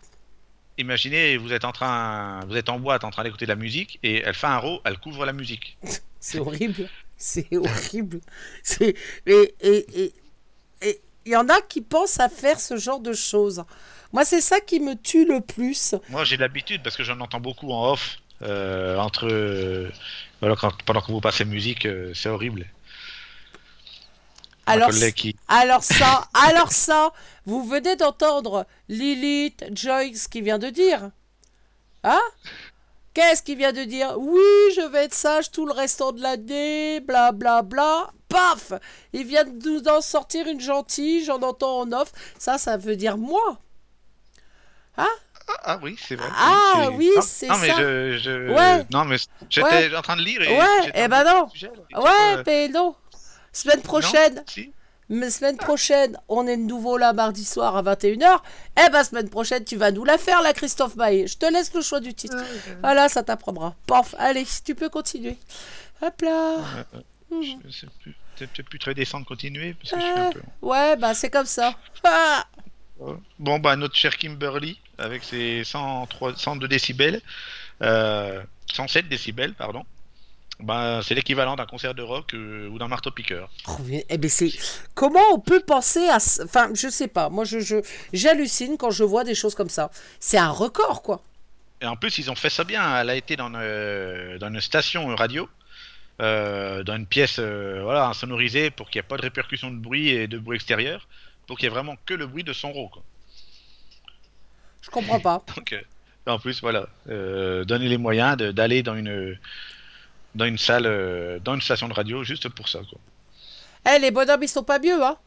Imaginez, vous êtes en train, vous êtes en boîte en train d'écouter de la musique et elle fait un rot, elle couvre la musique. C'est horrible. C'est horrible. C'est et et et et il y en a qui pensent à faire ce genre de choses. Moi, c'est ça qui me tue le plus. Moi, j'ai l'habitude parce que j'en entends beaucoup en off euh, entre euh, voilà, quand- pendant que vous passez musique, euh, c'est horrible. Alors, collègue qui alors ça, alors ça, vous venez d'entendre Lilith Joyce qui vient de dire. Hein? Qu'est-ce qu'il vient de dire? Oui, je vais être sage tout le restant de l'année, bla bla bla. Paf Il vient de nous en sortir une gentille, j'en entends en off. Ça, ça veut dire moi. ah, ah oui, c'est vrai. Ah oui, c'est non, mais ça. je, je- Ouais. non mais j'étais en train de lire et Ouais, eh ben non. sujet, là, Ouais, mais non. Semaine euh, prochaine, non, si. Mais semaine prochaine, on est de nouveau là mardi soir à 21h. Eh ben, semaine prochaine, tu vas nous la faire, la Christophe Maé. Je te laisse le choix du titre. Voilà, ça t'apprendra. Paf, allez, tu peux continuer. Hop là. Je- C'est peut-être plus très décent de continuer parce que je suis un Ah, peu. Ouais, bah c'est comme ça. Ah Bon, bah, notre cher Kimberly, avec ses 103, 102 décibels, euh, 107 décibels, pardon, bah, c'est l'équivalent d'un concert de rock euh, ou d'un marteau-piqueur. Oh, eh ben, c'est... Comment on peut penser à... Enfin, je sais pas. Moi, je, je... j'hallucine quand je vois des choses comme ça. C'est un record, quoi. Et en plus, ils ont fait ça bien. Elle a été dans une, dans une station radio, euh, dans une pièce euh, voilà, insonorisée pour qu'il n'y ait pas de répercussion de bruit et de bruit extérieur, pour qu'il y ait vraiment que le bruit de son. Quoi. Je comprends pas. Donc, euh, en plus, voilà, euh, donner les moyens d'aller dans une, dans une salle, euh, dans une station de radio juste pour ça. Quoi. Eh, les bonhommes, ils sont pas mieux, hein.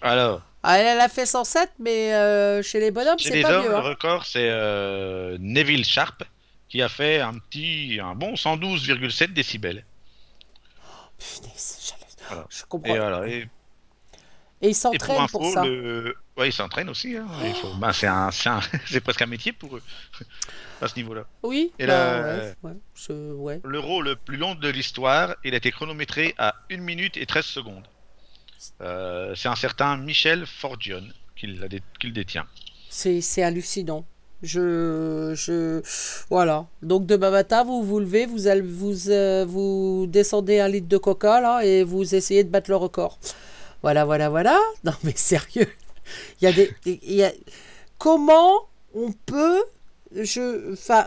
Alors, Ah, elle, elle a fait 107, mais euh, chez les bonhommes, c'est pas hommes, mieux. le hein. record, c'est euh, Neville Sharp qui a fait un petit, un bon 112,7 décibels. Punaise, je- Voilà. Je comprends. Et voilà. Et Et ils Et pour ça. le... ouais, ils s'entraînent aussi. Hein. Faut- ben, c'est un... c'est un- c'est presque un métier pour eux à ce niveau-là. Oui, Et bah, là, ouais, ouais, je- ouais. L'euro le plus long de l'histoire, il a été chronométré à 1 minute et 13 secondes. Euh, c'est un certain Michel Forgione qui, l'a dé- le détient. C'est c'est hallucinant. Je, je, voilà. Donc demain matin, vous vous levez, vous allez, vous, euh, vous descendez un litre de coca là et vous essayez de battre le record. Voilà, voilà, voilà. Non mais sérieux, il y a des, il y a, comment on peut, je, enfin,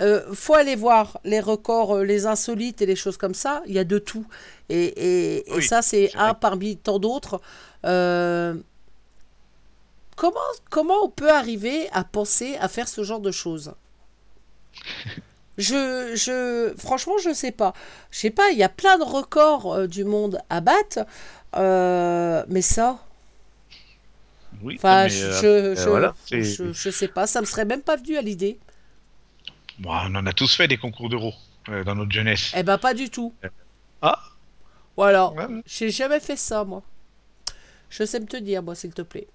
euh, faut aller voir les records, euh, les insolites et les choses comme ça. Il y a de tout. Et, et, ça, c'est un vrai. parmi tant d'autres. Euh, comment, comment on peut arriver à penser à faire ce genre de choses? Je, je, franchement, je sais pas. Je sais pas, il y a plein de records euh, du monde à battre. mais ça, Oui, enfin, mais, je, euh, je, voilà, je, je sais pas, ça me serait même pas venu à l'idée. bon, on en a tous fait des concours d'euro euh, dans notre jeunesse. Eh ben, pas du tout. Ah Voilà. Ouais. J'ai jamais fait ça, moi. Je sais me te dire, moi, s'il te plaît.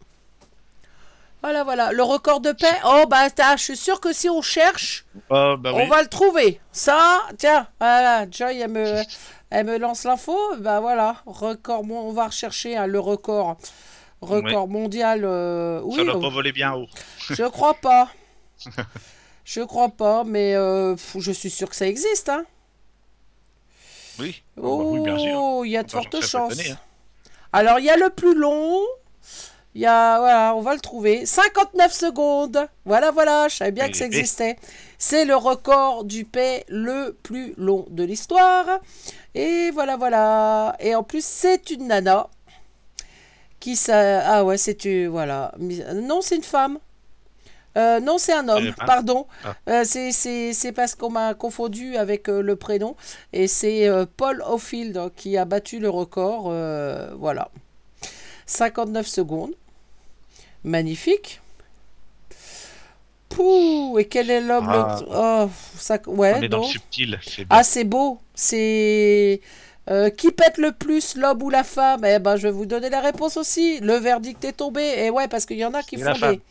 Voilà, voilà. Le record de paix. Oh, bah, t'as- je suis sûr que si on cherche, Ah, bah on oui. va le trouver. Ça, tiens, voilà. Joy, elle me, elle me lance l'info. Bah, voilà. Record, mon- on va rechercher hein, le record. Record mondial. euh, oui, Ça doit pas voler bien haut. je crois pas. Je crois pas, mais euh, je suis sûr que ça existe. Hein. Oui. Oh, bah oui. Oh, il y a de Enfin, fortes chances. hein. Alors, il y a le plus long. Il y a, voilà, on va le trouver. 59 secondes. Voilà, voilà, je savais bien que ça Eh, eh. existait. C'est le record du paix le plus long de l'histoire. Et voilà, voilà. Et en plus, c'est une nana. Qui ça. Ah ouais, c'est une. Voilà. Non, c'est une femme. Euh, non, c'est un homme, pardon. Ah. Euh, c'est- parce qu'on m'a confondu avec euh, le prénom. Et c'est Paul Ofield qui a battu le record. voilà. 59 secondes. Magnifique. Pouh, et quel est l'homme Ah. le... Oh, ça... Ouais, On est dans le non. subtil. Beau. Ah, c'est beau. C'est. Euh, qui pète le plus, l'homme ou la femme? Eh ben, je vais vous donner la réponse aussi. Le verdict est tombé. Et ouais, parce qu'il y en a qui font la femme. des.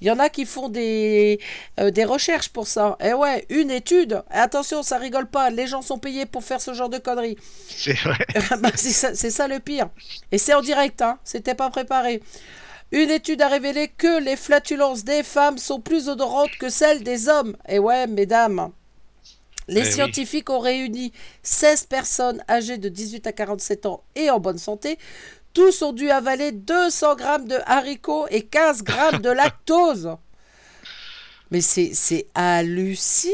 Il y en a qui font des, euh, des recherches pour ça. Et ouais, une étude. Et attention, ça rigole pas. Les gens sont payés pour faire ce genre de conneries. C'est vrai. Bah, c'est ça, c'est ça le pire. Et c'est en direct, hein. C'était pas préparé. Une étude a révélé que les flatulences des femmes sont plus odorantes que celles des hommes. Et ouais, mesdames. Les Eh oui. scientifiques ont réuni 16 personnes âgées de 18 à 47 ans et en bonne santé. Tous ont dû avaler 200 grammes de haricots et 15 grammes de lactose. Mais c'est hallucinant.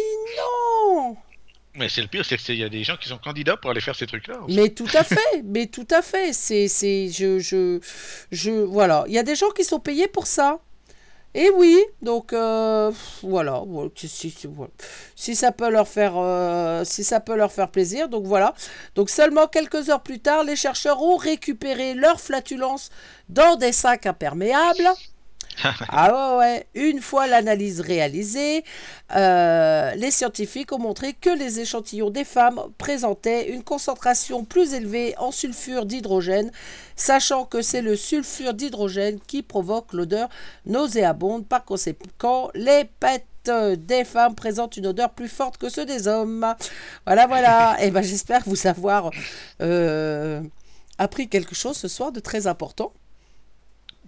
Mais c'est le pire, c'est qu'il y a des gens qui sont candidats pour aller faire ces trucs-là. Mais tout à fait, mais tout à fait. C'est, c'est, je, je, je, voilà. Il y a des gens qui sont payés pour ça. Et oui, donc euh, voilà. Si, ça peut leur faire, euh, si ça peut leur faire plaisir, donc voilà. Donc seulement quelques heures plus tard, les chercheurs ont récupéré leurs flatulences dans des sacs imperméables. Ah ouais. Une fois l'analyse réalisée, euh, les scientifiques ont montré que les échantillons des femmes présentaient une concentration plus élevée en sulfure d'hydrogène, sachant que c'est le sulfure d'hydrogène qui provoque l'odeur nauséabonde. Par conséquent, les pètes des femmes présentent une odeur plus forte que ceux des hommes. Voilà, voilà. Et ben j'espère vous avoir euh, appris quelque chose ce soir de très important.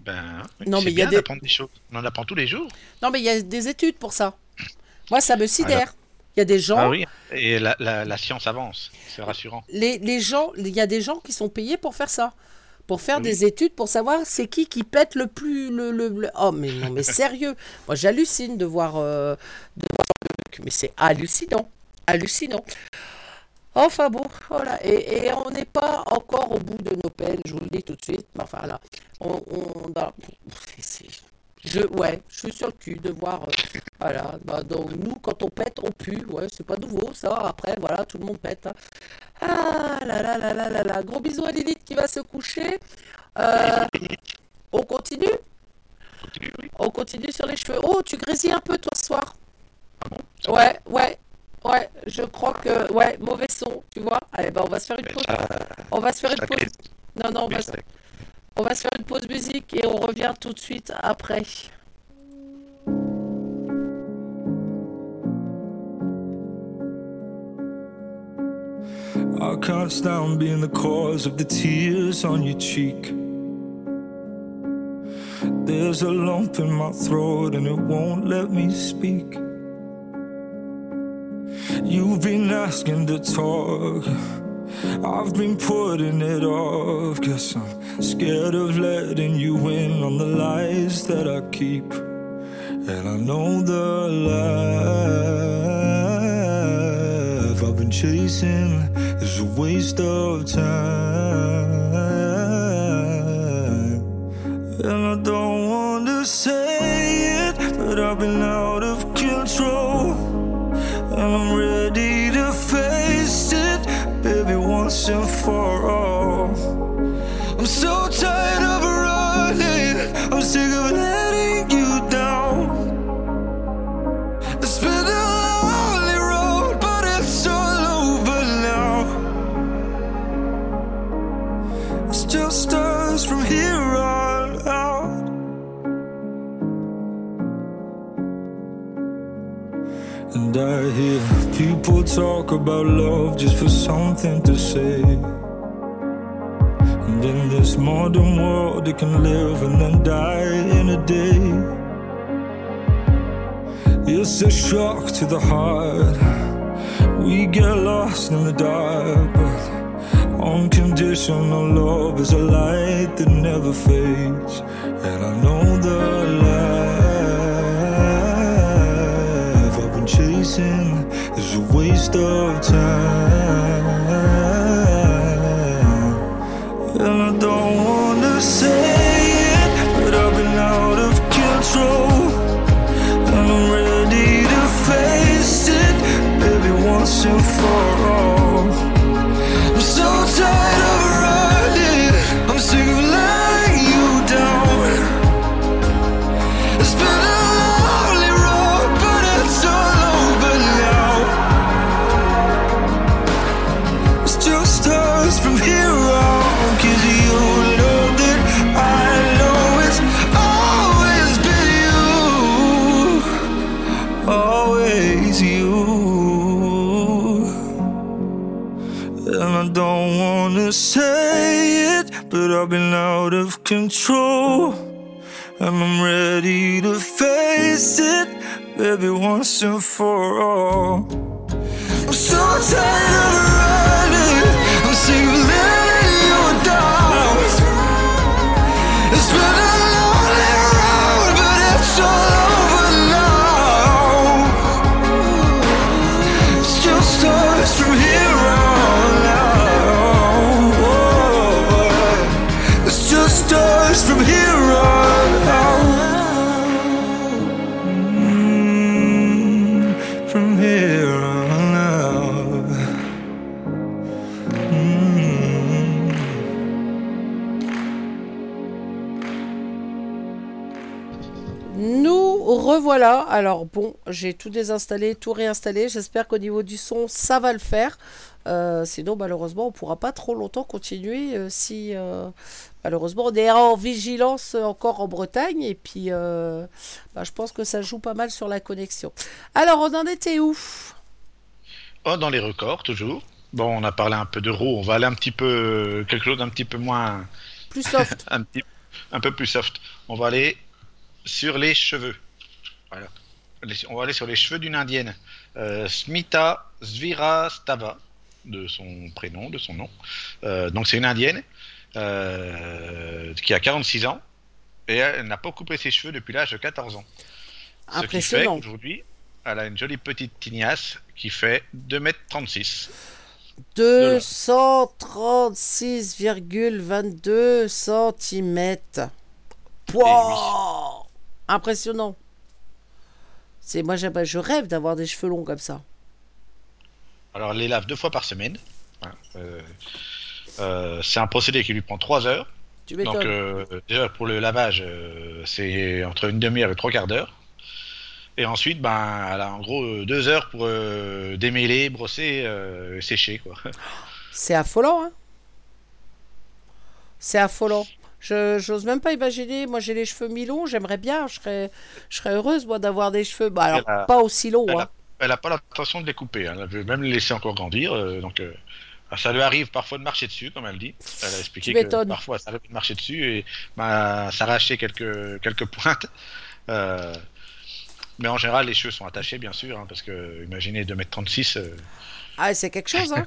Ben, Non, mais il y a des- choses. On en apprend tous les jours. Non, mais il y a des études pour ça. Moi, ça me sidère. Il y a des gens, Ah oui. Et la, la- la science avance. C'est rassurant. les, les gens, il y a des gens qui sont payés pour faire ça, pour faire Oui. des études, pour savoir c'est qui qui pète le plus le, le- le- Oh mais non, mais sérieux. Moi, j'hallucine de voir, euh, de voir mais c'est hallucinant, hallucinant. Enfin bon, voilà. Et, et on n'est pas encore au bout de nos peines, je vous le dis tout de suite. Mais Enfin là, on, on- c'est- je, ouais, je suis sur le cul de voir. euh, voilà. Bah, donc nous, quand on pète, on pue. Ouais, c'est pas nouveau ça. Après, voilà, tout le monde pète. hein. Ah là là là là là là. Gros bisous à Lilith qui va se coucher. Euh, on continue? Continue, oui. On continue sur les cheveux. Oh, tu grésilles un peu toi ce soir. Ah bon? Ouais, ouais, ouais. Je crois que ouais, mauvais son, tu vois. Allez, bah on va se faire une pause. ça- On va se faire une pause. Non, non, on va, se- on va se faire une pause musique et on revient tout de suite après. I can't stand being the cause of the tears on your cheek. There's a lump in my throat and it won't let me speak. You've been asking to talk. I've been putting it off cause I'm scared of letting you in on the lies that I keep. And I know the life I've been chasing is a waste of time. And I don't want to say it, but I've been out. I'm ready to face it, baby, once and for all. I'm so tired of running, I'm sick of letting you down. It's been a lonely road, but it's all over now. It's just us from here on And I hear people talk about love just for something to say. And in this modern world, it can live and then die in a day. It's a shock to the heart. We get lost in the dark, but Unconditional love is a light that never fades. And I know the life is a waste of time. Out of control. And I'm ready to face it, baby, once and for all. I'm so tired of running. I'm sick of Alors bon, j'ai tout désinstallé, tout réinstallé. J'espère qu'au niveau du son, ça va le faire. Euh, sinon, malheureusement, on pourra pas trop longtemps continuer euh, si euh, malheureusement on est en vigilance encore en Bretagne. Et puis, bah, je pense que ça joue pas mal sur la connexion. Alors, on en était où? Oh, dans les records, toujours. Bon, on a parlé un peu d'euros, on va aller un petit peu. quelque chose d'un petit peu moins. Plus soft. un, petit, un peu plus soft. On va aller sur les cheveux. On va aller sur les cheveux d'une indienne. Euh, Smita Svirastava, de son prénom, de son nom. Euh, donc c'est une indienne euh, qui a 46 ans et elle n'a pas coupé ses cheveux depuis l'âge de 14 ans. Impressionnant. qu'aujourd'hui, elle a une jolie petite tignasse qui fait 2m36. 236,22 cm. Pouah Impressionnant. C'est moi je rêve d'avoir des cheveux longs comme ça. Alors, elle les lave deux fois par semaine. Euh, euh, c'est un procédé qui lui prend trois heures. Tu Donc, euh, déjà, pour le lavage, euh, c'est entre une demi-heure et trois quarts d'heure. Et ensuite, ben, elle a en gros deux heures pour démêler, brosser, sécher, quoi. C'est affolant, hein C'est affolant. Je j'ose même pas imaginer. Moi, j'ai les cheveux mi-longs. J'aimerais bien. Je serais, je serais heureuse, moi, d'avoir des cheveux. Bah, alors, a- pas aussi longs, elle hein. a, elle a pas l'intention de les couper. hein. Elle veut même les laisser encore grandir. euh, donc, euh, ça lui arrive parfois de marcher dessus, comme elle dit. Elle a expliqué Tu que m'étonnes. parfois ça arrive de marcher dessus et ben, s'arracher quelques, quelques pointes. Euh, mais en général, les cheveux sont attachés, bien sûr, hein, parce que imaginez 2m36. euh, Ah, c'est quelque chose, hein.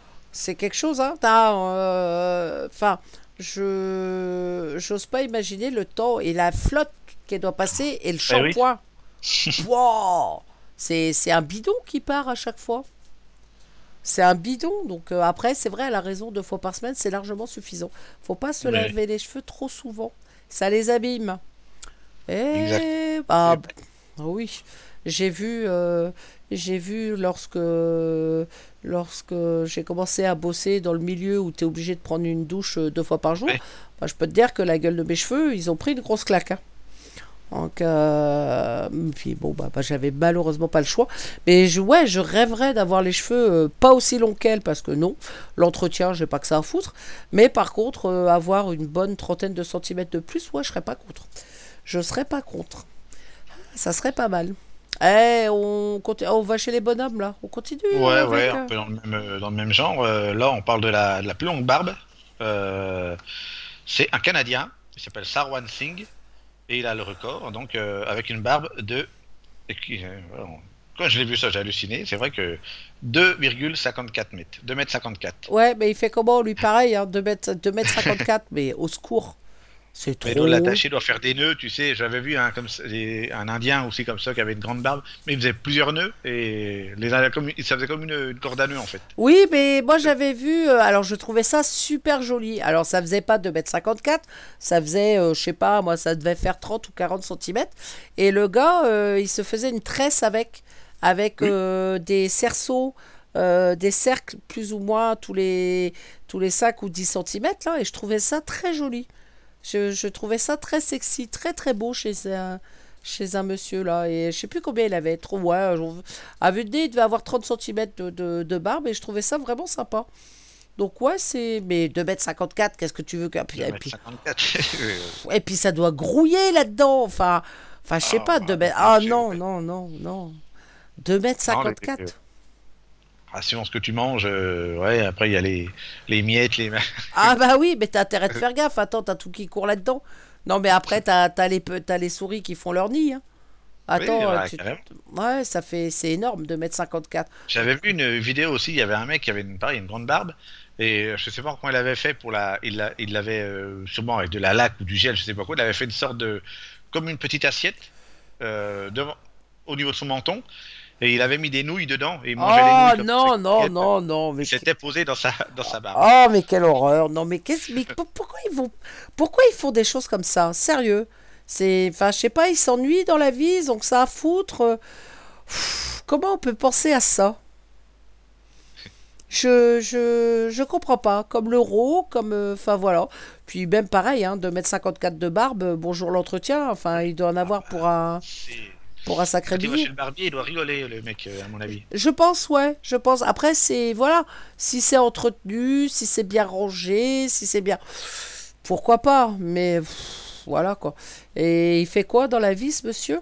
c'est quelque chose, hein. T'as, euh, Enfin, je j'ose pas imaginer le temps et la flotte qu'elle doit passer et le Eh oui. shampoing. Wow c'est c'est un bidon qui part à chaque fois. C'est un bidon, donc euh, après, c'est vrai, elle a raison, deux fois par semaine, c'est largement suffisant. Faut pas se laver les cheveux trop souvent, ça les abîme. Et Exact. ah, b- ah oui, j'ai vu, euh, j'ai vu lorsque, lorsque j'ai commencé à bosser dans le milieu où tu es obligé de prendre une douche euh, deux fois par jour, bah, je peux te dire que la gueule de mes cheveux, ils ont pris une grosse claque. hein. Donc, euh, puis bon, bah, bah, j'avais malheureusement pas le choix. Mais je, ouais, je rêverais d'avoir les cheveux euh, pas aussi longs qu'elle, parce que non, l'entretien, j'ai pas que ça à foutre. Mais par contre, euh, avoir une bonne trentaine de centimètres de plus, ouais, je serais pas contre. Je serais pas contre. Ça serait pas mal. Eh, on, va chez les bonhommes là. On continue. Ouais, avec, ouais, euh, un peu dans le même, euh, dans le même genre. Euh, là, on parle de la, de la plus longue barbe. Euh, c'est un Canadien, il s'appelle Sarwan Singh, et il a le record, donc euh, avec une barbe de. quand je l'ai vu ça, j'ai halluciné. C'est vrai que 2,54 mètres. 2 mètres 54. Ouais, mais il fait comment? Lui pareil, hein, 2 mètres, 2 mètres 54, mais au secours. C'est trop. Mais doit l'attacher, doit faire des nœuds, tu sais. J'avais vu un, comme des- un Indien aussi comme ça qui avait une grande barbe, mais il faisait plusieurs nœuds et les, comme, ça faisait comme une, une corde à nœuds en fait. Oui, mais moi j'avais vu, euh, alors je trouvais ça super joli. Alors ça faisait pas 2m54, ça faisait, euh, je sais pas, moi ça devait faire 30 ou 40 cm. Et le gars, euh, il se faisait une tresse avec, avec Oui. euh, des cerceaux, euh, des cercles plus ou moins tous les, tous les 5 ou 10 cm là, et je trouvais ça très joli. Je, je trouvais ça très sexy, très très beau chez un, chez un monsieur là. Et je sais plus combien il avait, trop, ouais, à vue de nez, il devait avoir 30 cm de, de, de barbe et je trouvais ça vraiment sympa. Donc ouais, c'est... Mais 2m54, qu'est-ce que tu veux que... Et 2 puis, mètres 54. et puis ça doit grouiller là-dedans. Enfin, enfin je sais Ah, pas, bah, 2 mètres... bien Ah sûr, non, non, non, non. 2m54. Ah, selon ce que tu manges, euh, ouais, après il y a les, les miettes, les. Ah bah oui, mais t'as intérêt de faire gaffe. Attends, t'as tout qui court là-dedans. Non, mais après, t'as as les, les souris qui font leur nid. hein. Attends, Oui, euh, ouais, tu- carrément. ouais, ça fait... C'est énorme, 2m54. J'avais vu une vidéo aussi, il y avait un mec qui avait une, pareil, une grande barbe, et euh, je sais pas comment il avait fait pour la. Il l'a- il l'avait euh, sûrement avec de la laque ou du gel, je sais pas quoi, il avait fait une sorte de. comme une petite assiette euh, devant, au niveau de son menton, et il avait mis des nouilles dedans, et il mangeait les Oh nouilles. non, non, non, non. Mais Il s'était posé dans sa, dans sa barbe. Oh, mais quelle horreur. Non, mais qu'est-ce mais pour- pourquoi ils vont pourquoi ils font des choses comme ça? Sérieux C'est enfin, je sais pas, ils s'ennuient dans la vie, ils ont que ça à foutre. pff, Comment on peut penser à ça? Je, je, je comprends pas. Comme l'euro, comme. euh, Enfin voilà. Puis même pareil, hein, 2m54 de barbe, euh, bonjour l'entretien. Enfin, il doit en avoir pour un, C'est- pour un sacré Quand il va billet. le barbier, il doit rigoler, le mec, euh, à mon avis. Je pense, ouais, je pense. Après, c'est, voilà, si c'est entretenu, si c'est bien rangé, si c'est bien... Pourquoi pas, mais pff, voilà, quoi. Et il fait quoi dans la vie, ce monsieur?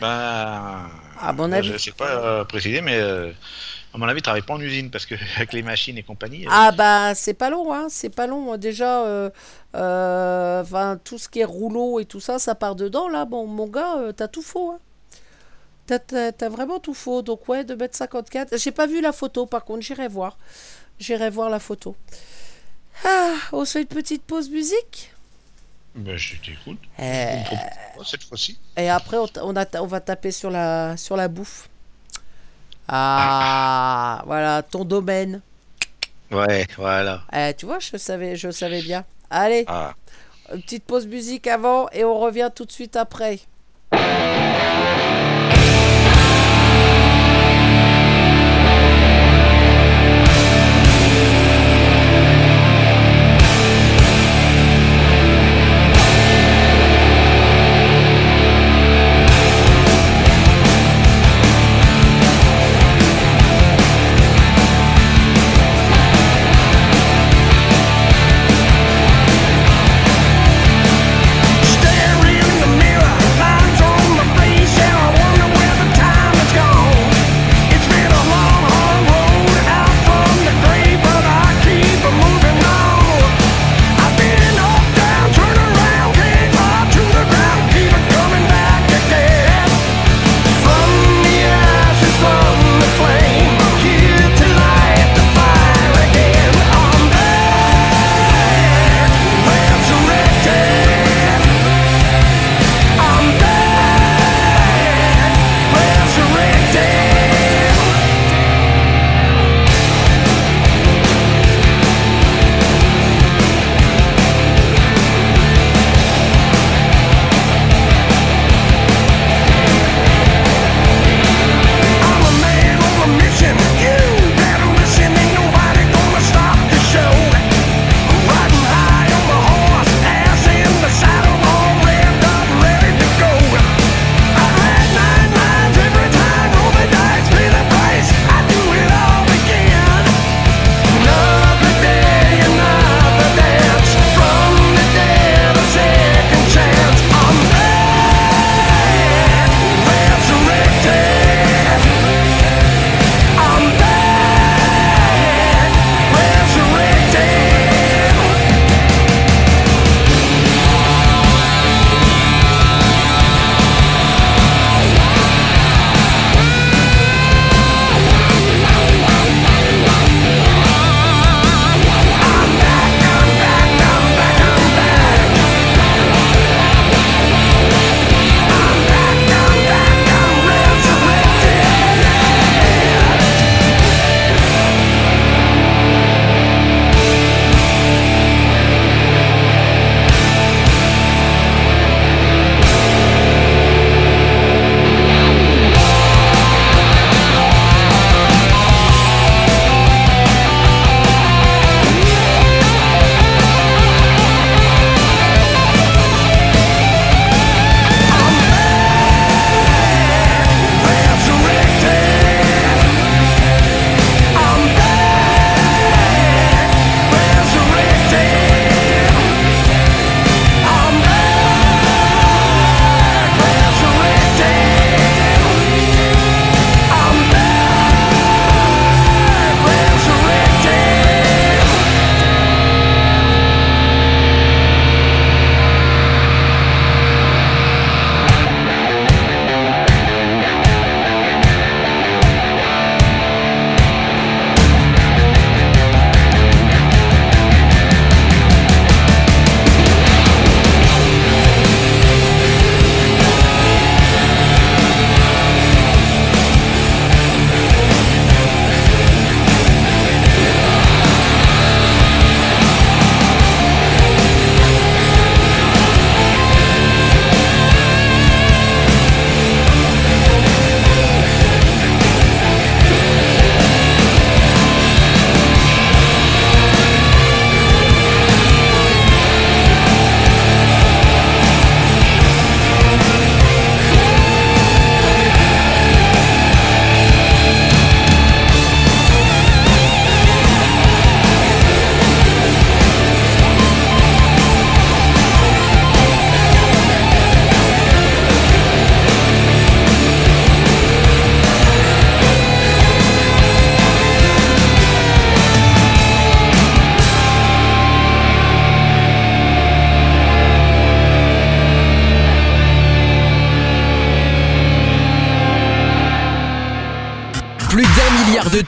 Bah, À mon bah, avis. Je sais pas euh, préciser, mais euh, à mon avis, il travaille pas en usine parce que avec les machines et compagnie. euh, Ah bah, c'est pas long, hein, c'est pas long. Déjà, euh, euh, tout ce qui est rouleau et tout ça, ça part dedans, là. Bon, mon gars, euh, t'as tout faux, hein. T'as, vraiment tout faux. Donc, ouais, 2m54. J'ai pas vu la photo, par contre, j'irai voir. J'irai voir la photo. Ah, on se fait une petite pause musique? Bah, je t'écoute. Eh, cette fois-ci. Et après, on, a- on va taper sur la, sur la bouffe. Ah, voilà, ton domaine. Ouais, voilà. Eh, tu vois, je savais, je savais bien. Allez, Ah. une petite pause musique avant et on revient tout de suite après.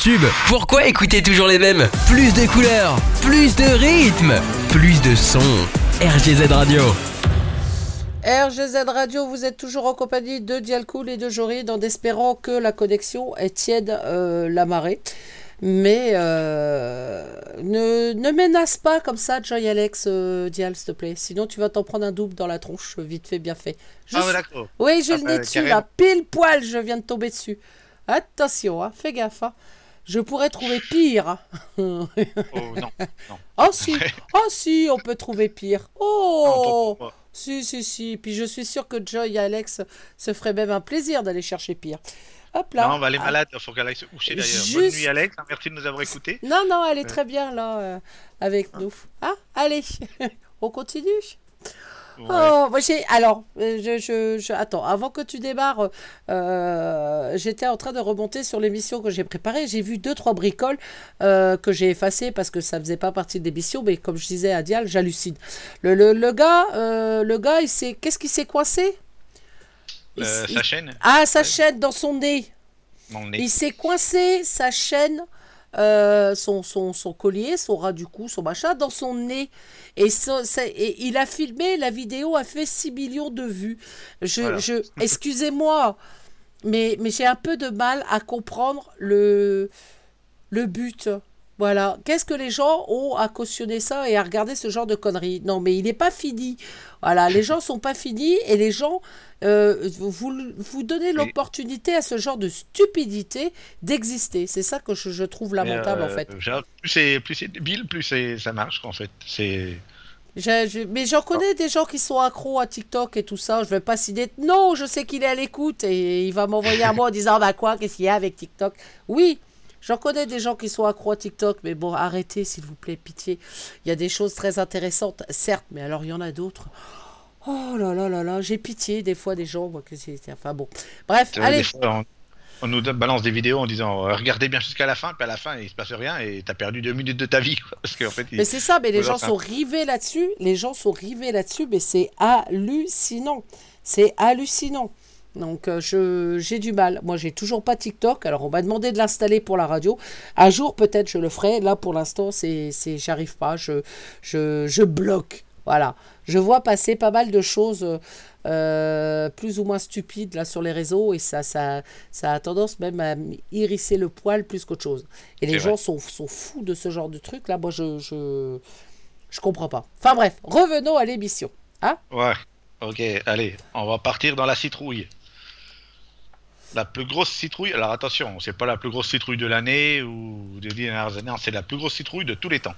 Tubes. Pourquoi écouter toujours les mêmes? Plus de couleurs, plus de rythme, plus de sons. RGZ Radio. RGZ Radio, vous êtes toujours en compagnie de Dialcool et de Joride en espérant que la connexion tienne euh, la marée. Mais euh, ne, ne menace pas comme ça, Joy Alex, euh, Dial, s'il te plaît. Sinon, tu vas t'en prendre un double dans la tronche, vite fait, bien fait. Je Ah, suis- ouais, d'accord. Oui, j'ai Ah, le bah, nez dessus, carrément. là. Pile poil, je viens de tomber dessus. Attention, hein, fais gaffe. hein. Je pourrais trouver pire. Oh, non. non. oh si, oh si, on peut trouver pire. Oh, si, si, si. Puis je suis sûr que Joy et Alex se feraient même un plaisir d'aller chercher pire. Hop là. Non, bah, elle est Ah. malade, il faut qu'elle aille se coucher d'ailleurs. Juste- Bonne nuit, Alex. Merci de nous avoir écoutés. Non, non, elle est très bien là euh, avec nous. Ah, allez, on continue. Ouais. Oh, moi. Alors, euh, je, je, je- Attends, avant que tu démarres, euh, j'étais en train de remonter sur l'émission que j'ai préparée. J'ai vu deux, trois bricoles euh, que j'ai effacées parce que ça faisait pas partie de l'émission. Mais comme je disais à Dial, j'hallucine. Le, le, le gars, euh, le gars, il s'est. Qu'est-ce qui s'est coincé? Il sa il- chaîne, Ah, sa Ouais. chaîne dans son nez. nez. Il s'est coincé sa chaîne, euh, son, son, son collier, son ras du cou, son machin, dans son nez. Et, ça- ça- et il a filmé, la vidéo a fait 6 millions de vues. Je, Voilà. je, excusez-moi, mais, mais j'ai un peu de mal à comprendre le, le but. Voilà. Qu'est-ce que les gens ont à cautionner ça et à regarder ce genre de conneries? Non, mais il n'est pas fini. Voilà, les gens sont pas finis et les gens, euh, vous, vous donnez l'opportunité à ce genre de stupidité d'exister. C'est ça que je, je trouve lamentable en euh, fait. genre, plus c'est plus c'est débile, plus ça marche en fait. C'est Je- je- mais j'en connais des gens qui sont accros à TikTok et tout ça. Je vais pas citer. Non, je sais qu'il est à l'écoute et il va m'envoyer un mot en disant bah quoi, qu'est-ce qu'il y a avec TikTok? Oui, j'en connais des gens qui sont accros à TikTok, mais bon, arrêtez s'il vous plaît, pitié. Il y a des choses très intéressantes, certes, mais alors il y en a d'autres. Oh là là là là, j'ai pitié des fois des gens, moi que c'est. Enfin bon, bref, allez. fois, on, on nous balance des vidéos en disant euh, regardez bien jusqu'à la fin, puis à la fin il se passe rien et t'as perdu deux minutes de ta vie. quoi. Parce qu'en fait, il- Mais c'est ça, mais les gens sont rivés là-dessus. Les gens sont rivés là-dessus, mais c'est hallucinant. C'est hallucinant. Donc euh, je j'ai du mal. Moi, j'ai toujours pas TikTok. Alors on m'a demandé de l'installer pour la radio. Un jour peut-être je le ferai. Là pour l'instant, c'est c'est j'arrive pas. Je je je bloque. Voilà. Je vois passer pas mal de choses euh, plus ou moins stupides là sur les réseaux et ça ça ça a tendance même à hérisser le poil plus qu'autre chose. Et les gens sont, sont fous de ce genre de truc là. Moi je je je comprends pas. Enfin bref, revenons à l'émission. Hein? Ouais. Ok, allez, on va partir dans la citrouille. La plus grosse citrouille. Alors attention, c'est pas la plus grosse citrouille de l'année ou des dix dernières années, c'est la plus grosse citrouille de tous les temps.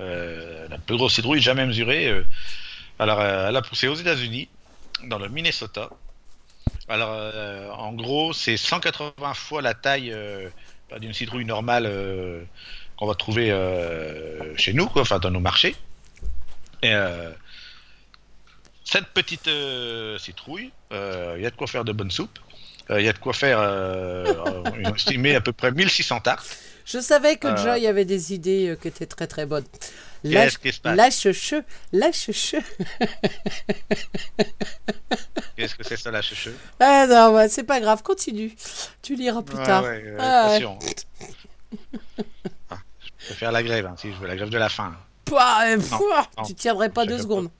Euh, la plus grosse citrouille jamais mesurée. euh. Alors, euh, elle a poussé aux États-Unis, dans le Minnesota. Alors, en gros, c'est 180 fois la taille d'une citrouille normale qu'on va trouver chez nous, enfin dans nos marchés. Et cette petite citrouille, il y a de quoi faire de bonnes soupes. Euh, Il y a de quoi faire, euh, ont estimé à peu près 1600 tartes. Je savais que Euh. Joy avait des idées euh, qui étaient très très bonnes. Lâche, lâche lâche. Qu'est-ce que c'est ça cheveux Ah non, bah, c'est pas grave, continue. Tu liras plus tard. Ouais, ouais, Ah. Ah, je peux faire la grève, hein, si je veux la grève de la faim. Pouah, euh, Non, pouah, non, tu tiendrais pas deux secondes.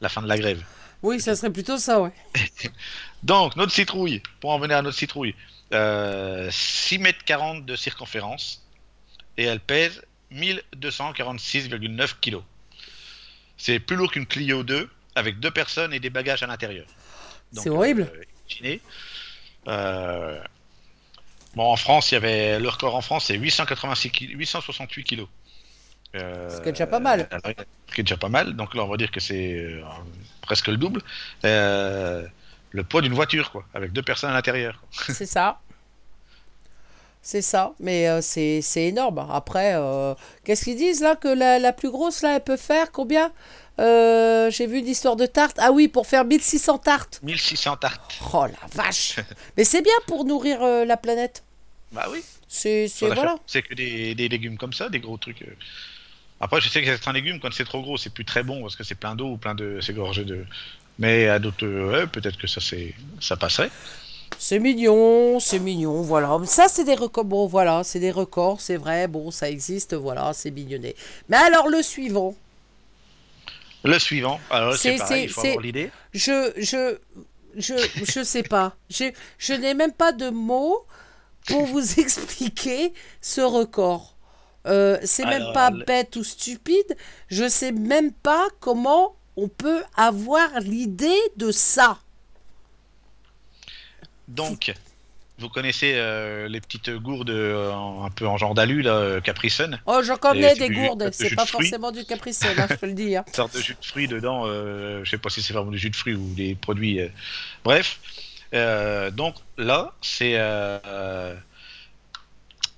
La fin de la grève. Oui, ça serait plutôt ça, ouais. Donc, notre citrouille, pour en venir à notre citrouille, euh, 6 mètres 40 de circonférence et elle pèse 1246,9 kilos. C'est plus lourd qu'une Clio 2 avec deux personnes et des bagages à l'intérieur. C'est horrible. euh, imaginez. Euh, bon, en France, il y avait le record en France, c'est 886 ki- 868 kilos. Euh, Ce qui est déjà pas mal. Ce qui est déjà pas mal. Donc là, on va dire que c'est euh, presque le double. Euh, le poids d'une voiture, quoi, avec deux personnes à l'intérieur. C'est ça. C'est ça, mais euh, c'est c'est énorme. Après, euh, qu'est-ce qu'ils disent là Que la, la plus grosse, là, elle peut faire combien? Euh, J'ai vu une histoire de tarte. Ah oui, pour faire 1600 tartes. 1600 tartes. Oh la vache Mais c'est bien pour nourrir la planète. Bah oui. C'est c'est- voilà. C'est que des, des légumes comme ça, des gros trucs. Après, je sais que certains légumes, quand c'est trop gros, c'est plus très bon parce que c'est plein d'eau ou plein de. C'est gorgé de. Mais à d'autres, euh, peut-être que ça, c'est, ça passerait. C'est mignon, c'est mignon, voilà. Ça, c'est des records. Bon, voilà, c'est des records, c'est vrai. Bon, ça existe, voilà, c'est mignonné. Mais alors, le suivant. Le suivant, alors C'est- c'est pareil, il faut avoir l'idée. Je, je, je, je sais pas. J'ai- Je n'ai même pas de mots pour vous expliquer ce record. Euh, c'est même pas le- bête ou stupide. Je sais même pas comment on peut avoir l'idée de ça. Donc, vous connaissez euh, les petites gourdes euh, un peu en genre d'alu, là, euh, Capri Sun Oh, j'en connais des gourdes. C'est pas forcément du capricène, hein, je te le dis. hein. Une sorte de jus de fruits dedans, euh, je sais pas si c'est vraiment du jus de fruits ou des produits. Bref, donc là, c'est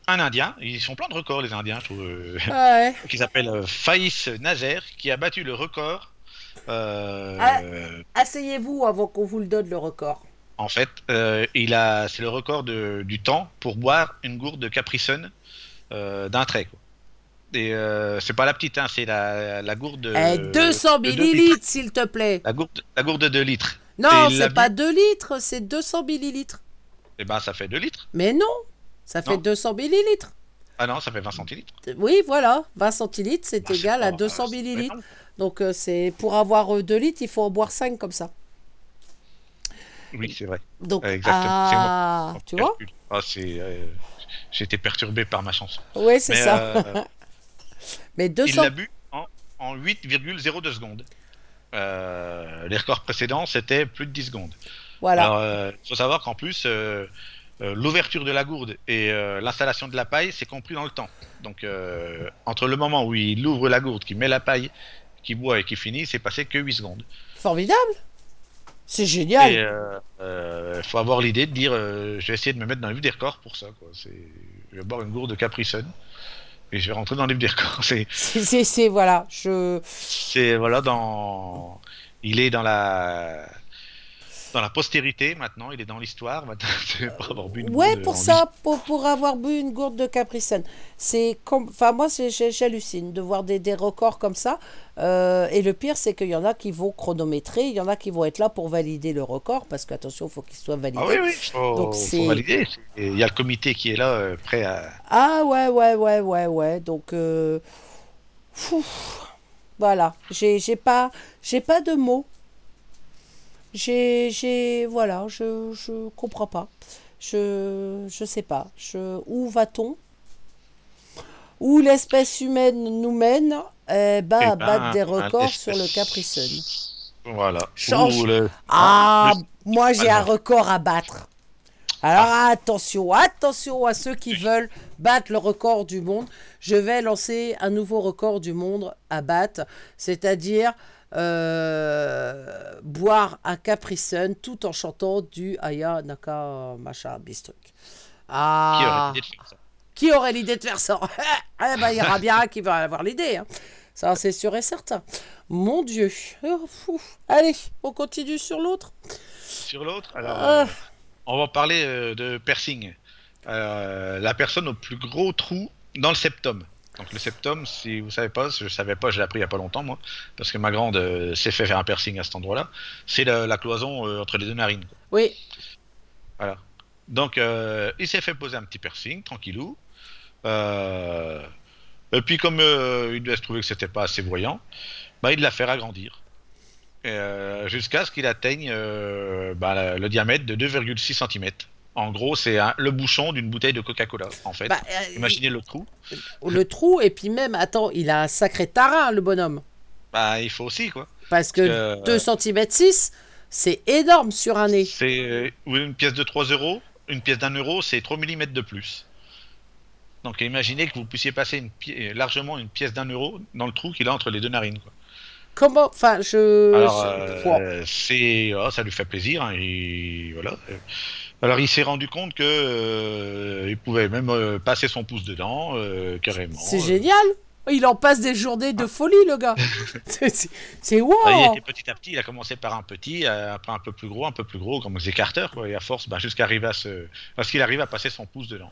un Indien, ils sont plein de records les Indiens, je trouve, euh, Ouais. qui s'appelle Faïs Nazer, qui a battu le record. Euh, Ah. Asseyez-vous avant qu'on vous le donne le record. En fait, euh, il a, c'est le record de- du temps pour boire une gourde de Capri Sun euh, d'un trait. Quoi. Et c'est pas la petite, hein, c'est la, la gourde de, Eh, 200 de deux litres. millilitres, s'il te plaît. La gourde, la gourde de 2 litres. Non, c'est pas bu. 2 litres, c'est 200 millilitres. Et ben, ça fait 2 litres. Mais non, ça fait Non. 200 millilitres. Ah non, ça fait 20 centilitres. Oui, voilà, 20 centilitres, c'est Bah, c'est égal à pas- 200 c'est pas millilitres. Donc, euh, c'est pour avoir 2 litres, il faut en boire 5 comme ça. Oui, c'est vrai. Donc, Euh, exactement, ah, tu vois. Ah, c'est, euh, J'ai été perturbé par ma chanson. Oui, c'est ça. euh, Mais il 200. l'a bu en, en 8,02 secondes. Euh, les records précédents, c'était plus de 10 secondes. Voilà. Il faut savoir qu'en plus, euh, euh, l'ouverture de la gourde et euh, l'installation de la paille, c'est compris dans le temps. Donc, euh, entre le moment où il ouvre la gourde, qu'il met la paille, qu'il boit et qu'il finit, c'est passé que 8 secondes. Formidable. C'est génial. Il faut avoir l'idée de dire, euh, je vais essayer de me mettre dans le livre des records pour ça. Quoi. Je vais boire une gourde de Capri Sun et je vais rentrer dans le livre des records. C'est- voilà, je. c'est voilà dans, il est dans la dans la postérité maintenant, il est dans l'histoire maintenant. Pour avoir bu une Ouais, gourde pour ça, pour, pour avoir bu une gourde de Capri Sun. C'est enfin moi, j'hallucine de voir des, des records comme ça. Euh, et le pire, c'est qu'il y en a qui vont chronométrer, il y en a qui vont être là pour valider le record, parce qu'attention, il faut qu'il soit validé. Ah oui, oui, faut, Donc, faut c'est- valider. Il y a le comité qui est là, euh, prêt à. Ah ouais, ouais, ouais, ouais, ouais. Donc, euh, fou. voilà. J'ai j'ai pas, j'ai pas de mots. J'ai, j'ai, voilà, je, je comprends pas. Je, je sais pas. Je, où va-t-on? Où l'espèce humaine nous mène Eh ben, Eh à ben, battre des records sur le Capri Sun. Voilà. Change. Le- Ah, le- moi j'ai Ah, un record à battre. Alors attention, attention à ceux qui veulent battre le record du monde. Je vais lancer un nouveau record du monde à battre, c'est-à-dire euh, boire un Capri Sun tout en chantant du Aya Naka machin bistruc. Qui aurait Ah, l'idée de faire ça? Qui aurait l'idée de faire ça? Eh ben, il y aura bien un qui va avoir l'idée. hein. Ça, c'est sûr et certain. Mon Dieu. Oh, fou. Allez, on continue sur l'autre. Sur l'autre, alors, Ah. euh, on va parler euh, de piercing. Euh, la personne au plus gros trou dans le septum. Donc le septum, si vous savez pas, je savais pas, je l'ai appris il y a pas longtemps moi, parce que ma grande euh, s'est fait faire un piercing à cet endroit-là. C'est la, la cloison euh, entre les deux narines. quoi. Oui, Voilà. Donc euh, il s'est fait poser un petit piercing, tranquillou. Et puis comme il devait se trouver que c'était pas assez voyant, bah, il l'a fait agrandir. Jusqu'à ce qu'il atteigne bah, la- le diamètre de 2,6 cm. En gros, c'est le bouchon d'une bouteille de Coca-Cola, en fait. Bah, euh, Imaginez le trou. le trou, et puis même, attends, il a un sacré tarin, le bonhomme. Bah, il faut aussi, quoi. Parce que Euh, 2 cm 6, c'est énorme sur un nez. C'est euh, une pièce de 3 euros, une pièce d'un euro, c'est 3 mm de plus. Donc imaginez que vous puissiez passer une pi- largement une pièce d'un euro dans le trou qu'il a entre les deux narines. Quoi. Comment Enfin, je. Alors, euh, c'est, oh, ça lui fait plaisir. hein, et voilà. Alors il s'est rendu compte que euh, il pouvait même euh, passer son pouce dedans, euh, carrément. C'est génial. Il en passe des journées de folie, le gars. C'est- wow. bah, il était petit à petit, il a commencé par un petit, après un peu plus gros, un peu plus gros, comme des Carter, quoi, et à force, bah, jusqu'à arriver à ce, parce qu'il arrive à passer son pouce dedans.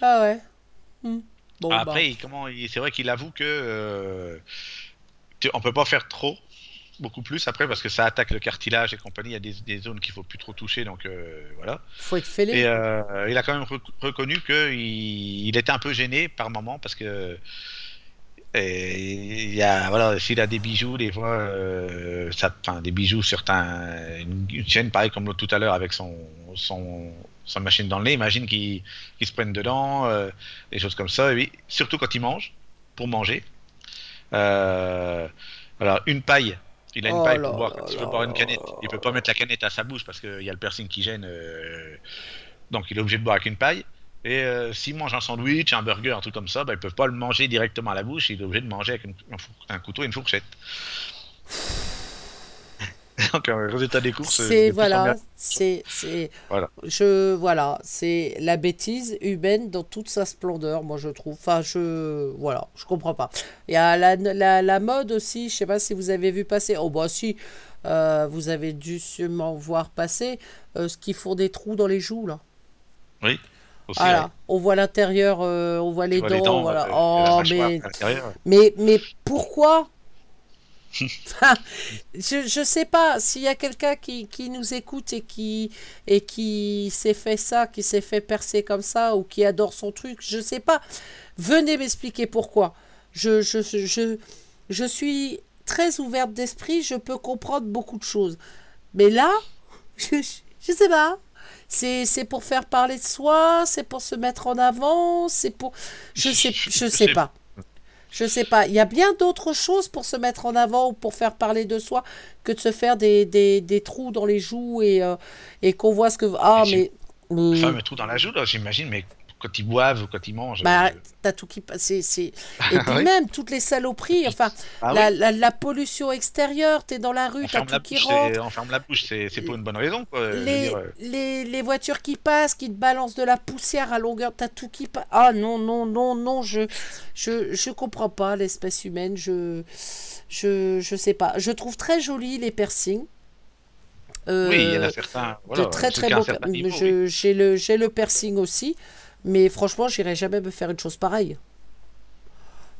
Ah ouais. Hmm. Bon, Après, bah. il- comment, il- c'est vrai qu'il avoue que on peut pas faire trop, beaucoup plus après parce que ça attaque le cartilage et compagnie. Il y a des, des zones qu'il faut plus trop toucher, donc euh, voilà. Faut être fêlé. Et euh, il a quand même rec- reconnu qu'il il était un peu gêné par moment parce que et il y a voilà s'il a des bijoux des fois euh, ça enfin des bijoux sur un- une, une chaîne pareil comme l'autre tout à l'heure avec son son sa machine dans le nez imagine qu'il qu'il se prenne dedans euh, des choses comme ça et oui, surtout quand il mange pour manger euh, alors une paille il a une Oh paille pour boire. veut boire une canette. il peut pas mettre la canette à sa bouche parce qu'il y a le piercing qui gêne euh, donc il est obligé de boire avec une paille. Et euh, s'il mange un sandwich, un burger, un truc comme ça, bah, ils peuvent pas le manger directement à la bouche, il est obligé de manger avec une- un couteau et une fourchette. Donc, euh, résultat des courses. C'est plus en voilà, c'est c'est Voilà. je voilà, c'est la bêtise humaine dans toute sa splendeur, moi je trouve. Enfin, je voilà, je comprends pas. Il y a la, la, la mode aussi, je sais pas si vous avez vu passer. Oh bah si, euh, vous avez dû sûrement voir passer euh, ce qui font des trous dans les joues là. Oui. Aussi, Voilà, ouais. on voit l'intérieur, euh, on voit les dents, les dents, voilà. euh, oh mais mais, mais pourquoi je, je sais pas s'il y a quelqu'un qui, qui nous écoute et qui et qui s'est fait ça, qui s'est fait percer comme ça ou qui adore son truc, je sais pas. Venez m'expliquer pourquoi. Je, je, je, je, suis très ouverte d'esprit, je peux comprendre beaucoup de choses. Mais là, je, je sais pas. C'est, c'est pour faire parler de soi, c'est pour se mettre en avant, c'est pour... Je sais, je sais pas. Je sais pas. Il y a bien d'autres choses pour se mettre en avant ou pour faire parler de soi que de se faire des, des, des trous dans les joues et, euh, et qu'on voit ce que. Ah, mais. mais- Enfin, mais tout dans la joue, là, j'imagine, mais quand ils boivent quand ils mangent. bah, euh, t'as tout qui passe. Et puis Oui. même, toutes les saloperies, enfin, ah la, oui, la, la pollution extérieure, t'es dans la rue, t'as tout qui bouche, rentre. on ferme la bouche, c'est pour une bonne raison. Quoi. Les, dire, euh, les, les voitures qui passent, qui te balancent de la poussière à longueur, t'as tout qui passe. Ah non, non, non, non, je, je, je comprends pas l'espèce humaine, je, je, je sais pas. Je trouve très joli les piercings. Euh, oui, il y en a certains. Voilà, de très très beaux. niveau, oui. J'ai le, j'ai le piercing aussi, mais franchement, j'irai jamais me faire une chose pareille.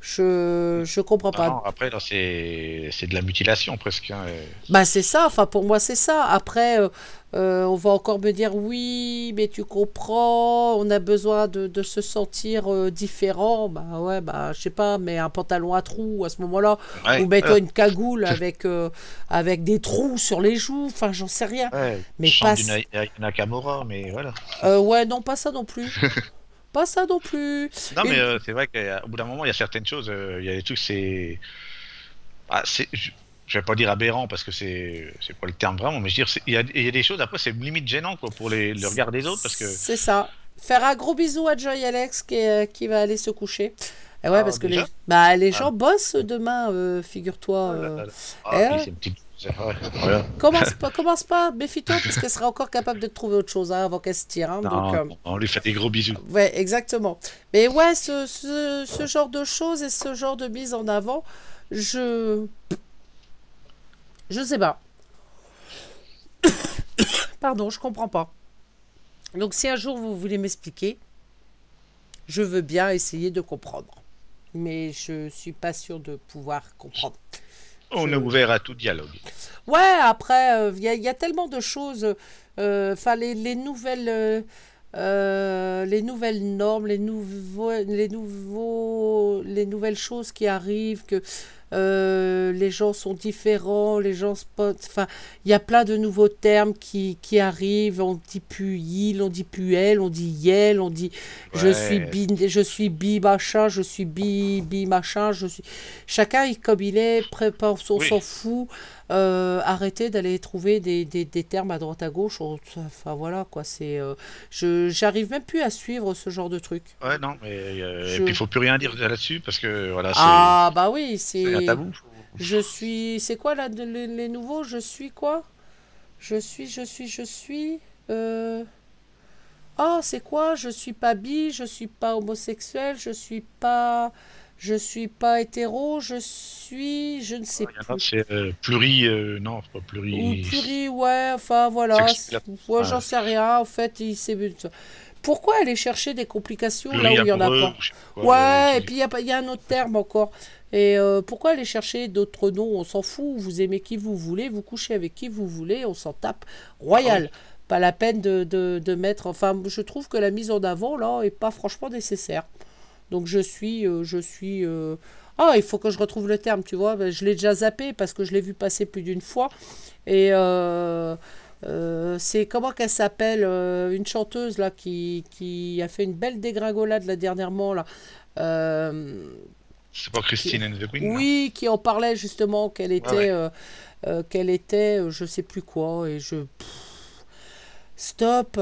Je, je comprends Ah pas. non, après, c'est c'est de la mutilation presque. hein, euh. Bah c'est ça, enfin pour moi c'est ça. Après, euh, euh, on va encore me dire oui, mais tu comprends, on a besoin de, de se sentir euh, différent. Bah ouais, bah je sais pas, mais un pantalon à trous à ce moment-là, Ouais, ou mets-toi ouais, une cagoule avec, euh, avec des trous sur les joues, enfin j'en sais rien. ouais, mais pas- Nakamura, mais voilà. Euh, ouais, non, pas ça non plus. pas ça non plus. Non, mais euh, c'est vrai qu'au bout d'un moment, il y a certaines choses, euh, il y a des trucs, c'est. Ah, c'est- je vais pas dire aberrant parce que c'est c'est pas le terme vraiment, mais je veux dire, il y a, il y a des choses, après, c'est limite gênant quoi, pour les, le regard des autres parce que. C'est ça. Faire un gros bisou à Joy Alex qui, est- qui va aller se coucher. Et ouais, Ah, parce que les, bah, les gens bossent demain, euh, figure-toi. Euh. eh Ah, c'est une petite. Voilà. Commence pas, commence pas, méfie-toi, parce qu'elle sera encore capable de trouver autre chose hein, avant qu'elle se tire. hein, donc, euh, on lui fait des gros bisous. ouais, exactement. Mais ouais, ce, ce, ce genre de choses et ce genre de mise en avant, je. Je sais pas. Pardon, je comprends pas. Donc, si un jour vous voulez m'expliquer, je veux bien essayer de comprendre. Mais je suis pas sûre de pouvoir comprendre. On est ouvert à tout dialogue. Ouais, après, il y, a- y a tellement de choses. euh, Enfin, les, les nouvelles. euh, euh, les nouvelles normes, les nouveaux, les nouveaux, les nouvelles choses qui arrivent, que euh, les gens sont différents, les gens spot, enfin, il y a plein de nouveaux termes qui, qui arrivent. On dit plus il, on dit plus elle, on dit yel, on dit je suis bi, je suis bi machin, je suis bi bi machin, je suis. Chacun il- comme il est, pré- on Oui. s'en fout. Euh, arrêtez d'aller trouver des, des, des termes à droite à gauche. On- Enfin voilà quoi, c'est. euh, je j'arrive même plus à suivre ce genre de truc. Ouais, non, mais. euh, Je- Et puis, il faut plus rien dire là-dessus parce que voilà, Ah bah oui, c'est c'est. un tabou. Je suis. C'est quoi là de- les, les nouveaux Je suis quoi? Je suis, je suis, je suis. Euh... Ah, c'est quoi? Je suis pas bi, je suis pas homosexuel, je suis pas. Je suis pas hétéro, je suis. Je ne sais a, plus. c'est euh, pluri. euh, non, pas Ou pluri. pluri, ouais, enfin voilà. Sexe- Ouais, j'en ouais. sais rien. En fait, il s'est. Pourquoi aller chercher des complications là où il y en a pas? Ouais, euh, et puis il y, a y un autre terme encore. Et euh, pourquoi aller chercher d'autres noms? On s'en fout, vous aimez qui vous voulez, vous couchez avec qui vous voulez, on s'en tape. Royal. Pas la peine de, de- de mettre. Enfin, je trouve que la mise en avant, là, est pas franchement nécessaire. Donc je suis. euh, je suis. euh, Ah, il faut que je retrouve le terme, tu vois. Ben, Je l'ai déjà zappé parce que je l'ai vu passer plus d'une fois. Et. euh, c'est comment qu'elle s'appelle une chanteuse là qui, qui a fait une belle dégringolade là dernièrement là C'est pas Christine and the Queen oui qui en parlait justement qu'elle était ouais. euh, euh, qu'elle était je sais plus quoi et je pff, stop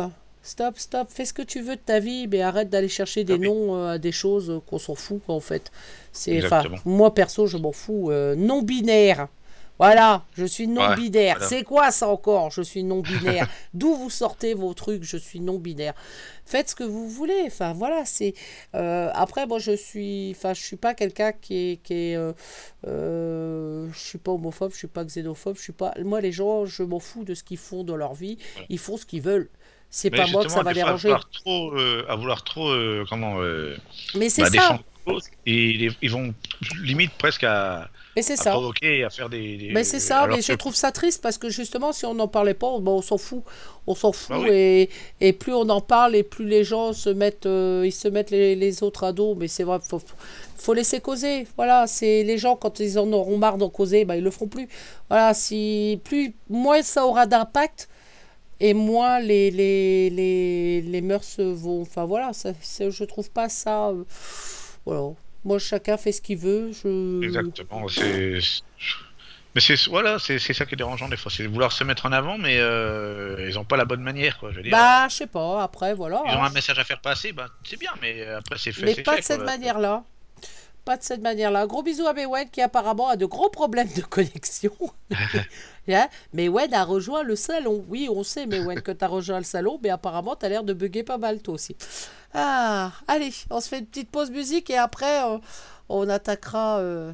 stop stop fais ce que tu veux de ta vie mais arrête d'aller chercher des Ah oui. noms euh, à des choses euh, qu'on s'en fout quoi, en fait c'est moi perso je m'en fous non binaire voilà, je suis non-binaire. voilà. C'est quoi ça encore Je suis non-binaire? D'où vous sortez vos trucs Je suis non-binaire? Faites ce que vous voulez. Enfin voilà, c'est. euh, après, moi, je suis. Enfin, je suis pas quelqu'un qui est. Qui est euh, euh, je suis pas homophobe, je suis pas xénophobe, je suis pas. Moi, les gens, je m'en fous de ce qu'ils font dans leur vie. Ils font ce qu'ils veulent. C'est pas moi que ça va déranger. À vouloir trop, euh, à vouloir trop euh, comment, euh, Mais c'est bah, ça. et ils, vont limite presque à, Mais c'est ça. provoquer à faire des. des- Mais c'est ça, alors mais je trouve ça triste parce que justement, si on n'en parlait pas, bon, on s'en fout. On s'en fout Bah oui. et, et plus on en parle et plus les gens se mettent, euh, ils se mettent les, les autres à dos. Mais c'est vrai, faut, faut laisser causer. Voilà, c'est les gens quand ils en auront marre d'en causer, bah, ils le feront plus. Voilà, si plus moins ça aura d'impact et moins les, les, les, les mœurs vont. Enfin voilà, ça, je trouve pas ça. euh, voilà. Moi, chacun fait ce qu'il veut. Je... Exactement. C'est. Mais c'est voilà, c'est ça qui est dérangeant des fois, c'est vouloir se mettre en avant, mais euh, ils ont pas la bonne manière, quoi. Je veux dire, Bah, je sais pas, après, voilà. ils ont un message à faire passer, bah c'est bien, mais après c'est fait. Mais pas fait, de cette manière-là. Pas de cette manière-là. Gros bisous à Mewen qui apparemment a de gros problèmes de connexion. Hein? Mewen a rejoint le salon. Oui, on sait, Mewen, que tu as rejoint le salon, mais apparemment, tu as l'air de bugger pas mal, toi aussi. Ah, allez, on se fait une petite pause musique et après, euh, on attaquera. euh,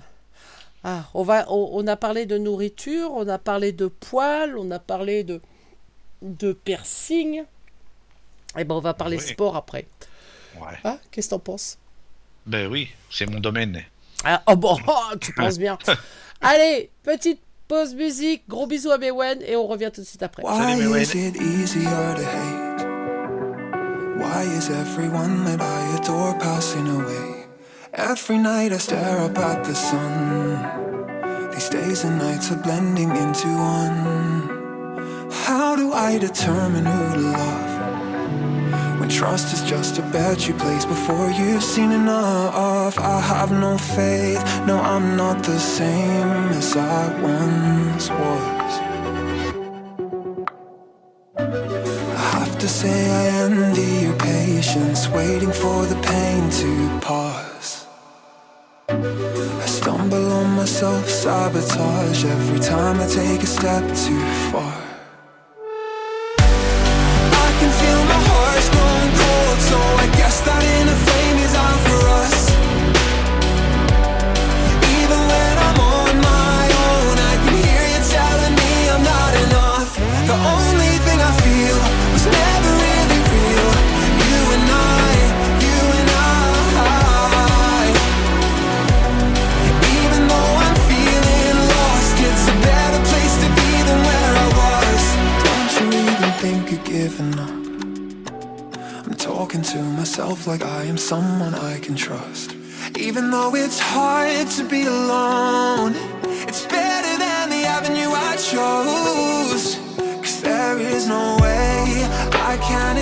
Ah, on, va, on, on a parlé de nourriture, on a parlé de poils, on a parlé de, de piercing. Et ben, on va parler Oui. sport après. Ouais. Ah, qu'est-ce que t'en penses? Ben oui, c'est mon domaine. Ah, oh bon, oh, tu penses bien. Allez, petite pause musique, gros bisous à Mewen et on revient tout de suite après. Why is it easier to hate? Why is everyone that I adore passing away? Every night I stare up at the sun. These days and nights are blending into one. How do I determine who to love? When trust is just a bet you place before you've seen enough. I have no faith, no, I'm not the same as I once was. I have to say I envy your patience, waiting for the pain to pause. I stumble on myself, sabotage every time I take a step too far. Like I am someone I can trust. Even though it's hard to be alone, it's better than the avenue I chose. Cause there is no way I can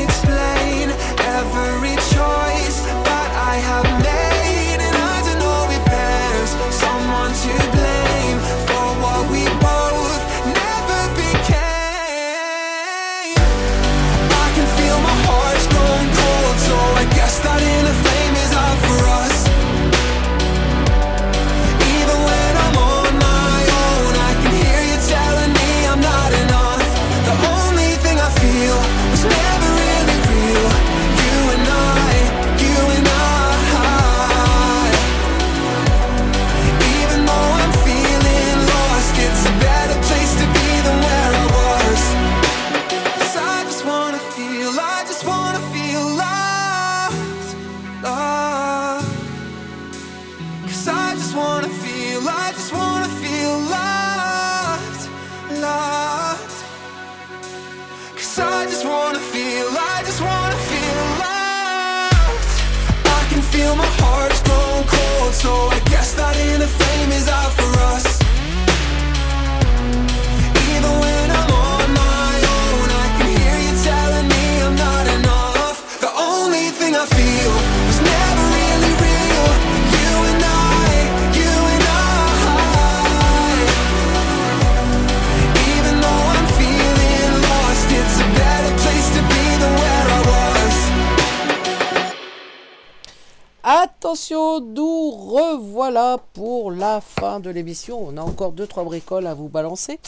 Attention, nous revoilà pour la fin de l'émission. On a encore deux trois bricoles à vous balancer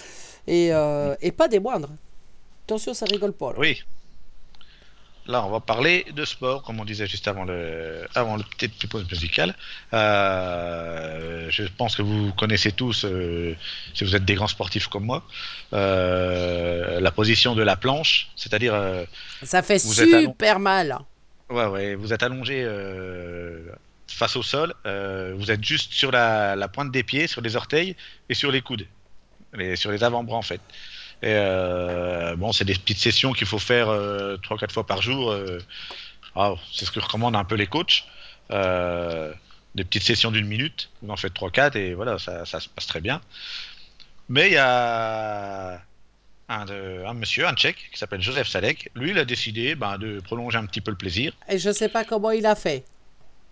et, euh, et pas des moindres. Attention, ça rigole pas. là. Oui. Là, on va parler de sport, comme on disait juste avant le, avant le petite pause musicale. Euh, je pense que vous connaissez tous, euh, si vous êtes des grands sportifs comme moi, la position de la planche, c'est-à-dire, Ça fait super mal. ouais, ouais, vous êtes allongé euh, face au sol, euh, vous êtes juste sur la, pointe des pieds, sur les orteils et sur les coudes, sur les avant-bras en fait. Euh, bon, c'est des petites sessions qu'il faut faire euh, 3-4 fois par jour. Ah, c'est ce que recommandent un peu les coachs. Des petites sessions d'une minute, vous en faites 3-4 et voilà, ça, se passe très bien. Mais il y a un, monsieur, un tchèque, qui s'appelle Joseph Salek. Lui, il a décidé ben, de prolonger un petit peu le plaisir. Et je sais pas comment il a fait.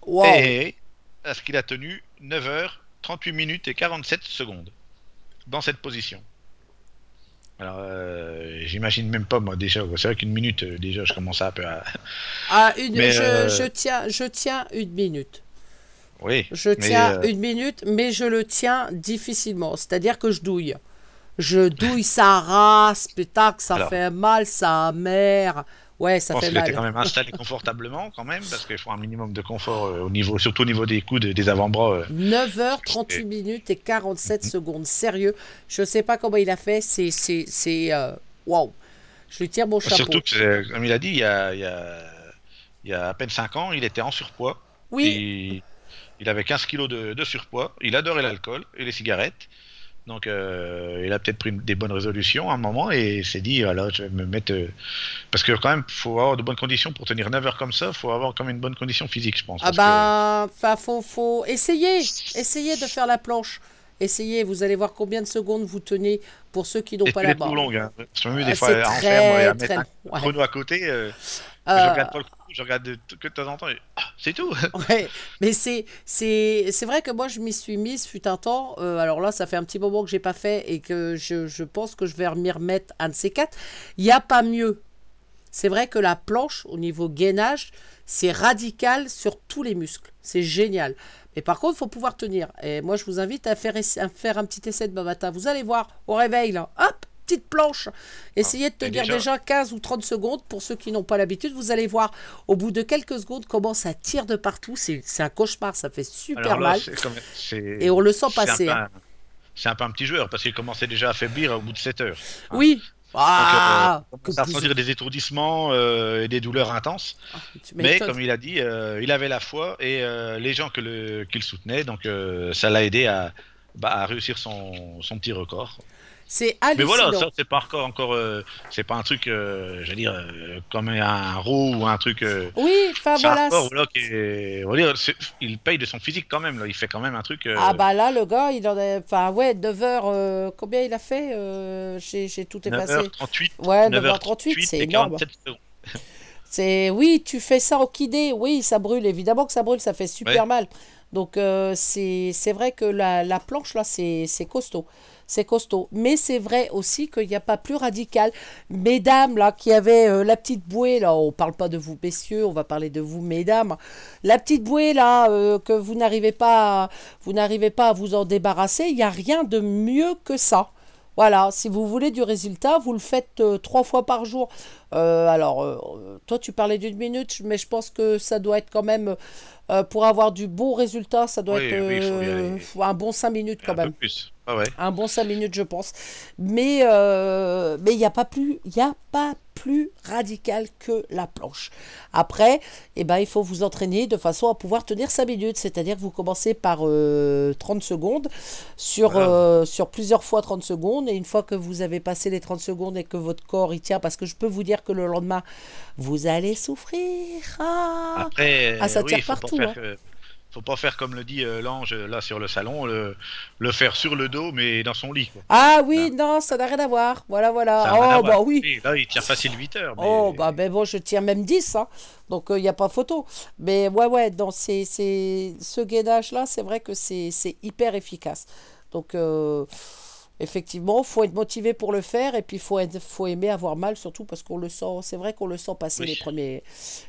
Wow. Et est-ce qu'il a tenu 9 heures, 38 minutes et 47 secondes dans cette position Alors, euh, j'imagine même pas, moi, déjà. C'est vrai qu'une minute, euh, déjà, je commence un peu à. Ah, une, Mais, je, euh, je tiens, je tiens une minute. Oui. Je tiens une minute, mais je le tiens difficilement. C'est-à-dire que je douille. Je douille, ça race, putain, que ça Alors. fait mal, ça mère. Ouais, Je ça pense fait qu'il était mal. quand même installé confortablement, quand même, parce qu'il faut un minimum de confort, euh, au niveau, surtout au niveau des coudes, des avant-bras. euh. 9h38 Et- minutes et 47 secondes. Sérieux, je sais pas comment il a fait. C'est. euh, Waouh. Je lui tire mon chapeau. Surtout que, comme il a dit, il y a, il y a, il y a à peine 5 ans, il était en surpoids. Oui, Il, il avait 15 kilos de, de surpoids. Il adorait l'alcool et les cigarettes. Donc, euh, il a peut-être pris des bonnes résolutions à un moment et s'est dit voilà, je vais me mettre. euh, Parce que, quand même, faut avoir de bonnes conditions pour tenir 9 heures comme ça. faut avoir quand même une bonne condition physique, je pense. Ah parce bah, faut, faut essayer, essayez de faire la planche. Essayez, vous allez voir combien de secondes vous tenez pour ceux qui n'ont pas la barre. longue. Hein. Je me mets Ah, des fois c'est à et à mettre un chrono à côté. euh, Je regarde pas le je regarde de- que de temps en temps. et- ah, c'est tout. Ouais, mais c'est c'est c'est vrai que moi je m'y suis mise fut un temps. euh, alors là, ça fait un petit moment que j'ai pas fait et que je, je pense que je vais m'y remettre un de ces quatre. Il n'y a pas mieux. C'est vrai que la planche au niveau gainage, c'est radical sur tous les muscles. C'est génial. Mais par contre, il faut pouvoir tenir. Et moi, je vous invite à faire, faire un petit essai demain matin. Vous allez voir au réveil, hop, petite planche. Essayez de et tenir déjà- déjà 15 ou 30 secondes. Pour ceux qui n'ont pas l'habitude, vous allez voir au bout de quelques secondes comment ça tire de partout. C'est un cauchemar, ça fait super là, mal. comme- Et on le sent passer, hein. C'est un peu un petit joueur parce qu'il commençait déjà à faiblir au bout de 7 heures. Oui. Ah, Donc, euh, commence à vous- ressentir des étourdissements euh, et des douleurs intenses. tu Mais comme il a dit, euh, il avait la foi et les gens que le, qui le soutenaient, donc ça l'a aidé à, bah, à réussir son, son petit record. C'est Mais hallucinant. voilà, ça c'est pas encore, encore euh, c'est pas un truc, euh, je veux dire, euh, comme un row ou un truc. euh, Oui, enfin voilà. est- on va dire, il paye de son physique quand même, là. il fait quand même un truc. euh, Ah bah là, le gars, il en a... Enfin ouais, 9h... euh, combien il a fait J'ai j'ai tout effacé? 9h38, Ouais, 9h38 9h38, c'est énorme. 47 secondes. C'est oui, tu fais ça en kiné, oui, ça brûle, évidemment que ça brûle, ça fait super Ouais. mal. Donc euh, c'est vrai que la, la planche là, c'est costaud. C'est costaud. Mais c'est vrai aussi qu'il n'y a pas plus radical. Mesdames, là, qui avaient euh, la petite bouée, là, on parle pas de vous, messieurs, on va parler de vous, mesdames. La petite bouée, là, euh, que vous n'arrivez pas, à- vous pas à vous en débarrasser, il n'y a rien de mieux que ça. Voilà, si vous voulez du résultat, vous le faites trois fois par jour. Euh, alors, euh, toi, tu parlais d'une minute, mais je pense que ça doit être quand même, euh, pour avoir du bon résultat, ça doit Oui, être oui, un bon 5 minutes quand un peu même. plus. Ah ouais. Un bon 5 minutes, je pense. Mais mais il n'y a pas plus, il y a pas plus radical que la planche. Après, eh ben, il faut vous entraîner de façon à pouvoir tenir 5 minutes. C'est-à-dire que vous commencez par euh, 30 secondes sur, Voilà. sur plusieurs fois 30 secondes. Et une fois que vous avez passé les 30 secondes et que votre corps y tient, parce que je peux vous dire que le lendemain, vous allez souffrir. Ah, Après, Ah, ça euh, oui, tire partout, hein. que- faut pas faire comme le dit euh, l'ange là sur le salon, le, le faire sur le dos, mais dans son lit. Quoi. Ah oui, non, ça n'a rien à voir. Voilà, voilà. Ça oh, voir. bah oui. Là, il tire facile 8 heures. Mais... Oh, bah ben bon, je tiens même 10, hein. donc il n'y a pas photo. Mais ouais, ouais, dans ces, ces- ce gainage-là, c'est vrai que c'est c'est hyper efficace. Donc, euh, effectivement, faut être motivé pour le faire et puis il faut, être- faut aimer avoir mal, surtout parce qu'on le sent, c'est vrai qu'on le sent passer Oui. les, premiers,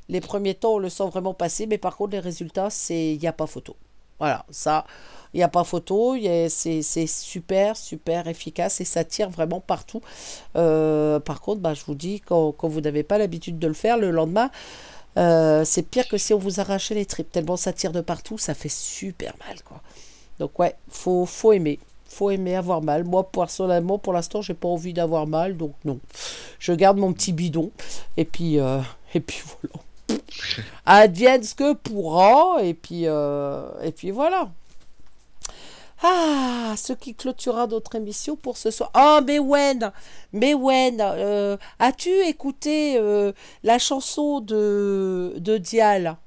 les premiers temps, on le sent vraiment passer, mais par contre, les résultats, c'est il n'y a pas photo. Voilà, ça, il n'y a pas photo, c'est super, super efficace et ça tire vraiment partout. Euh, par contre, bah, je vous dis, quand, quand vous n'avez pas l'habitude de le faire, le lendemain, euh, c'est pire que si on vous arrachait les tripes. Tellement ça tire de partout, ça fait super mal. quoi. Donc ouais, faut, faut aimer. Faut aimer avoir mal. Moi, personnellement, pour l'instant, j'ai pas envie d'avoir mal, donc non. Je garde mon petit bidon. Et puis, euh, et puis voilà. Advienne ce que pourra. Et puis, euh, et puis voilà. Ah, ce qui clôturera notre émission pour ce soir. Oh, mais Wen, mais Wen, euh, as-tu écouté la chanson de, de Dial?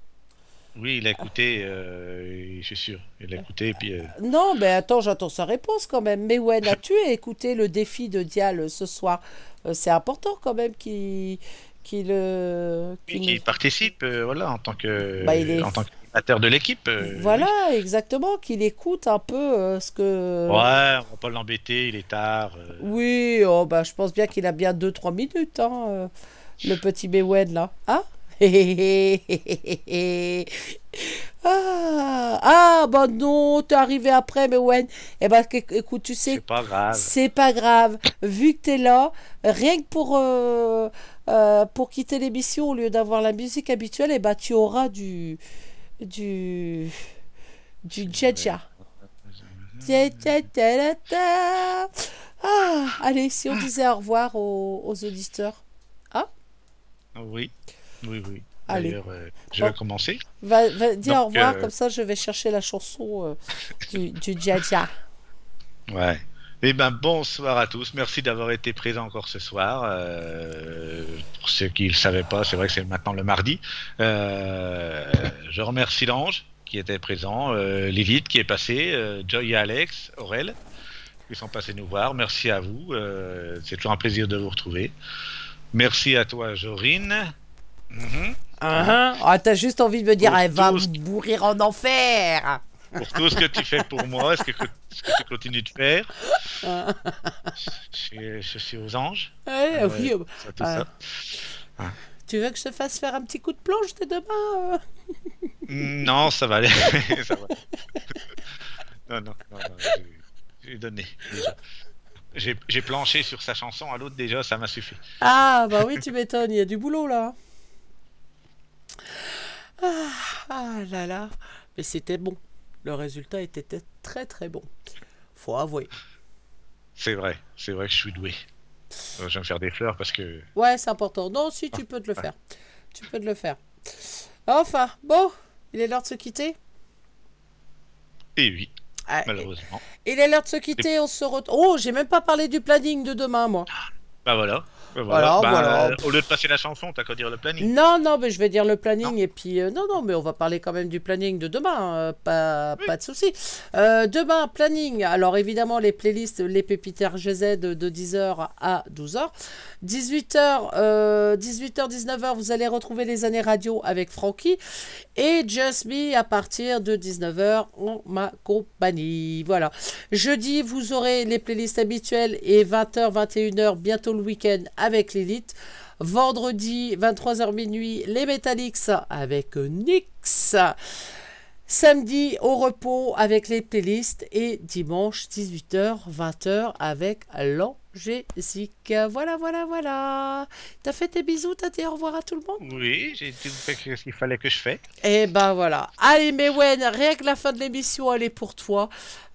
Oui, il a écouté, euh, je suis sûr. Il a écouté, et puis. euh, Non, mais attends, j'attends sa réponse quand même. Mais Wen, as-tu écouté le défi de Dial ce soir? Euh, C'est important quand même qu'il qu'il euh, participe, voilà, en tant que, Bah, il est- en tant qu'animateur de l'équipe. Voilà, exactement, qu'il écoute un peu ce que. Ouais, on va pas l'embêter, il est tard. Oui, oh, bah, je pense bien qu'il a bien 2-3 minutes, hein, le petit Bewen là. Hein? ah, ah, bah non, t'es arrivé après, Bewen. Eh ben, écoute, tu sais, C'est pas grave. c'est pas grave. Vu que t'es là, rien que pour, euh, euh, pour quitter l'émission, au lieu d'avoir la musique habituelle, eh ben, tu auras du. du. du Dja-Dja. Ah, allez, si on disait au revoir aux, aux auditeurs. Oui, oui, oui. Allez. Euh, je vais Bon. commencer. Va, va dire au revoir, euh, comme ça je vais chercher la chanson euh, du, du Dja-Dja. Ouais. Eh ben bonsoir à tous. Merci d'avoir été présents encore ce soir. Euh, pour ceux qui ne le savaient pas, c'est vrai que c'est maintenant le mardi. Euh, je remercie l'ange qui était présent, euh, Lilith qui est passée, euh, Joy et Alex, Aurel qui sont passés nous voir. Merci à vous. C'est toujours un plaisir de vous retrouver. Merci à toi, Jorine. Mhm. Ah, t'as juste envie de me dire, Pour elle va tous. mourir en enfer. Pour tout ce que tu fais pour moi, ce que, ce que tu continues de faire. Je, je suis aux anges. Ouais, Ouais, oui, ça, tout ah. ça. Tu veux que je te fasse faire un petit coup de planche dès demain euh Non, ça va aller. ça va. Non, non, non, non, j'ai- donné déjà. J'ai planché sur sa chanson à l'autre déjà, ça m'a suffi. Ah, bah oui, tu m'étonnes, il y a du boulot là. Ah, ah là là. Mais c'était bon. Le résultat était très très bon. Faut avouer. C'est vrai, c'est vrai que je suis doué. Euh, Je vais me faire des fleurs parce que. Ouais, c'est important. Non, si, tu peux te le faire. Tu peux te le faire. Enfin, bon, il est l'heure de se quitter. Et oui, Ah, malheureusement. Il est l'heure de se quitter, on se retrouve. Oh, j'ai même pas parlé du planning de demain, moi. Bah voilà. Bah Voilà, Bah, voilà. Au lieu de passer la chanson, t'as qu'à dire le planning. Non, non, mais je vais dire le planning Non. et puis euh, non, non, mais on va parler quand même du planning de demain, euh, pas, pas de souci. Euh, demain, planning. Alors évidemment les playlists, les pépites RGZ de, de 10h à 12h, 18h, euh, 18h, 19h, vous allez retrouver les années radio avec Francky et Just Me à partir de 19h en ma compagnie. Voilà. Jeudi, vous aurez les playlists habituelles et 20h, 21h, bientôt le week-end avec Lilith. Vendredi, 23h minuit, les Metallics avec Nyx. Samedi, au repos avec les playlists. Et dimanche, 18h, 20h avec l'Angésique. Voilà, voilà, voilà. T'as fait tes bisous, t'as dit au revoir à tout le monde? Oui, j'ai tout fait ce qu'il fallait que je fais. et ben voilà. Allez, Mewen, rien que la fin de l'émission, elle est pour toi.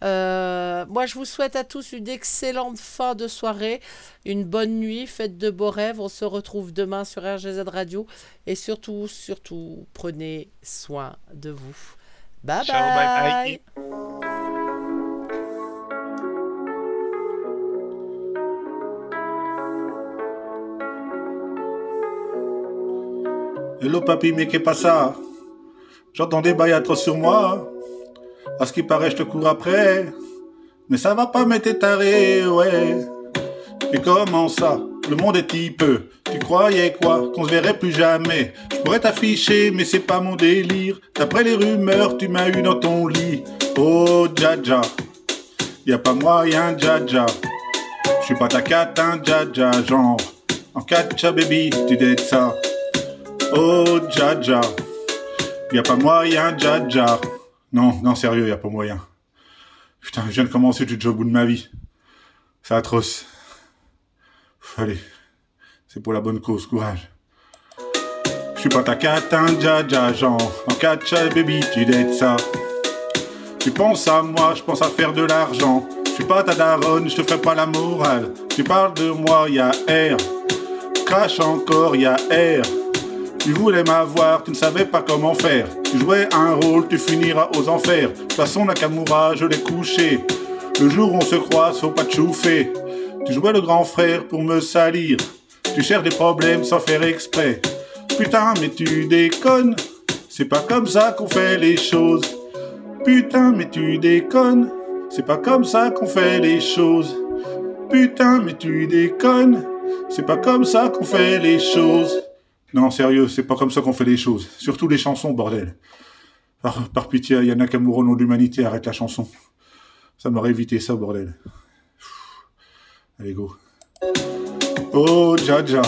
Euh, moi, je vous souhaite à tous une excellente fin de soirée, une bonne nuit, faites de beaux rêves. On se retrouve demain sur RGZ Radio. Et surtout, surtout, prenez soin de vous. Bye Ciao, bye bye. Hello papy, mais qu'est pas ça? J'entends des bails sur moi. À ce qui paraît, je te cours après. Mais ça va pas m'être taré, ouais. Et comment ça? Le monde est typeux. Tu croyais quoi? Qu'on se verrait plus jamais Je pourrais t'afficher, mais c'est pas mon délire. D'après les rumeurs, tu m'as eu dans ton lit. Oh, Jaja. Y a pas moyen, Jaja. Je suis pas ta catin, Jaja, genre. En catcha, baby, tu dettes ça. Oh, Jaja. Y a pas moyen, Jaja. Non, non, sérieux, y a pas moyen. Putain, je viens de commencer, au bout de ma vie. C'est atroce. Allez, c'est pour la bonne cause, courage. Je suis pas ta catin, Jaja, genre. En catcha, baby, tu dettes ça. Tu penses à moi, je pense à faire de l'argent. Je suis pas ta daronne, je te ferai pas la morale. Tu parles de moi, y a R. Crash encore, y a R. Tu voulais m'avoir, tu ne savais pas comment faire. Tu jouais un rôle, tu finiras aux enfers. De toute façon, Nakamura, je l'ai couché. Le jour où on se croise, faut pas te chauffer. Tu jouais le grand frère pour me salir. Tu cherches des problèmes sans faire exprès. Putain, mais tu déconnes. C'est pas comme ça qu'on fait les choses. Putain, mais tu déconnes. C'est pas comme ça qu'on fait les choses. Putain, mais tu déconnes. C'est pas comme ça qu'on fait les choses. Non, sérieux, c'est pas comme ça qu'on fait les choses. Surtout les chansons, bordel. Par, par pitié, Yana Kamuro, nom de l'humanité, arrête la chanson. Ça m'aurait évité ça, bordel. Allez, go. Oh, Jaja.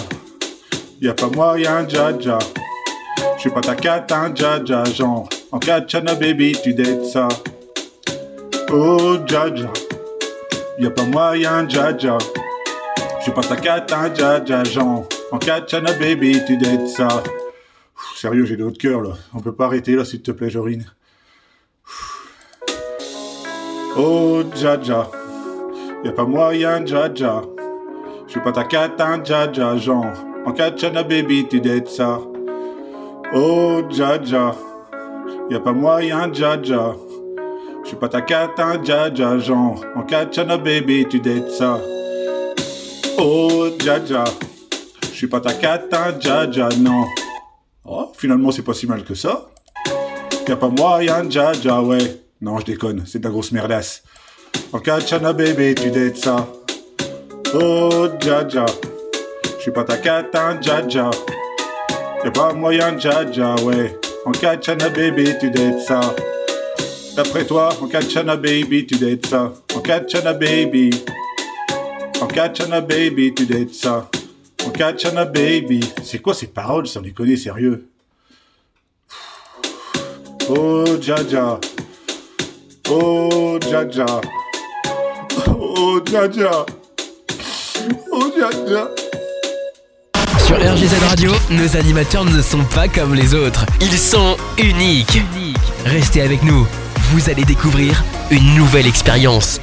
Y a pas moyen, Jaja. Je suis pas ta catin, Jaja, genre. En katchana, baby, tu dettes ça. Oh, Jaja. Y a pas moyen, Jaja. Je suis pas ta catin, Jaja, genre. En katchana, baby, tu dettes ça. Sérieux, j'ai de haut cœur, là. On peut pas arrêter, là, s'il te plaît, Jorine. Oh, Jaja. Y a pas moyen, Jaja. Je suis pas ta catin, Jaja, genre. En katchana, baby, tu dettes ça. Oh, Jaja. Y a pas moyen, Jaja. Je suis pas ta catin, Jaja, genre. En katchana, baby, tu dettes ça. Oh, Jaja. Suis pas ta catin, Jaja, non. Oh, finalement, c'est pas si mal que ça. Y a pas moyen, Jaja, ouais. Non, je déconne, c'est de la grosse merdasse. En katchana, baby, tu dettes ça. Oh, Jaja. Je suis pas ta catin, Jaja. Y'a pas moyen, Jaja, ouais. En katchana, baby, tu dettes ça. D'après toi, en katchana, baby, tu dettes ça. En katchana, baby. En katchana, baby, tu dettes ça. Baby. C'est quoi ces paroles, sans déconner, sérieux? Oh, Jaja. Oh, Jaja. Oh, Jaja. Oh, Jaja. Sur RGZ Radio, nos animateurs ne sont pas comme les autres. Ils sont uniques. Restez avec nous, vous allez découvrir une nouvelle expérience.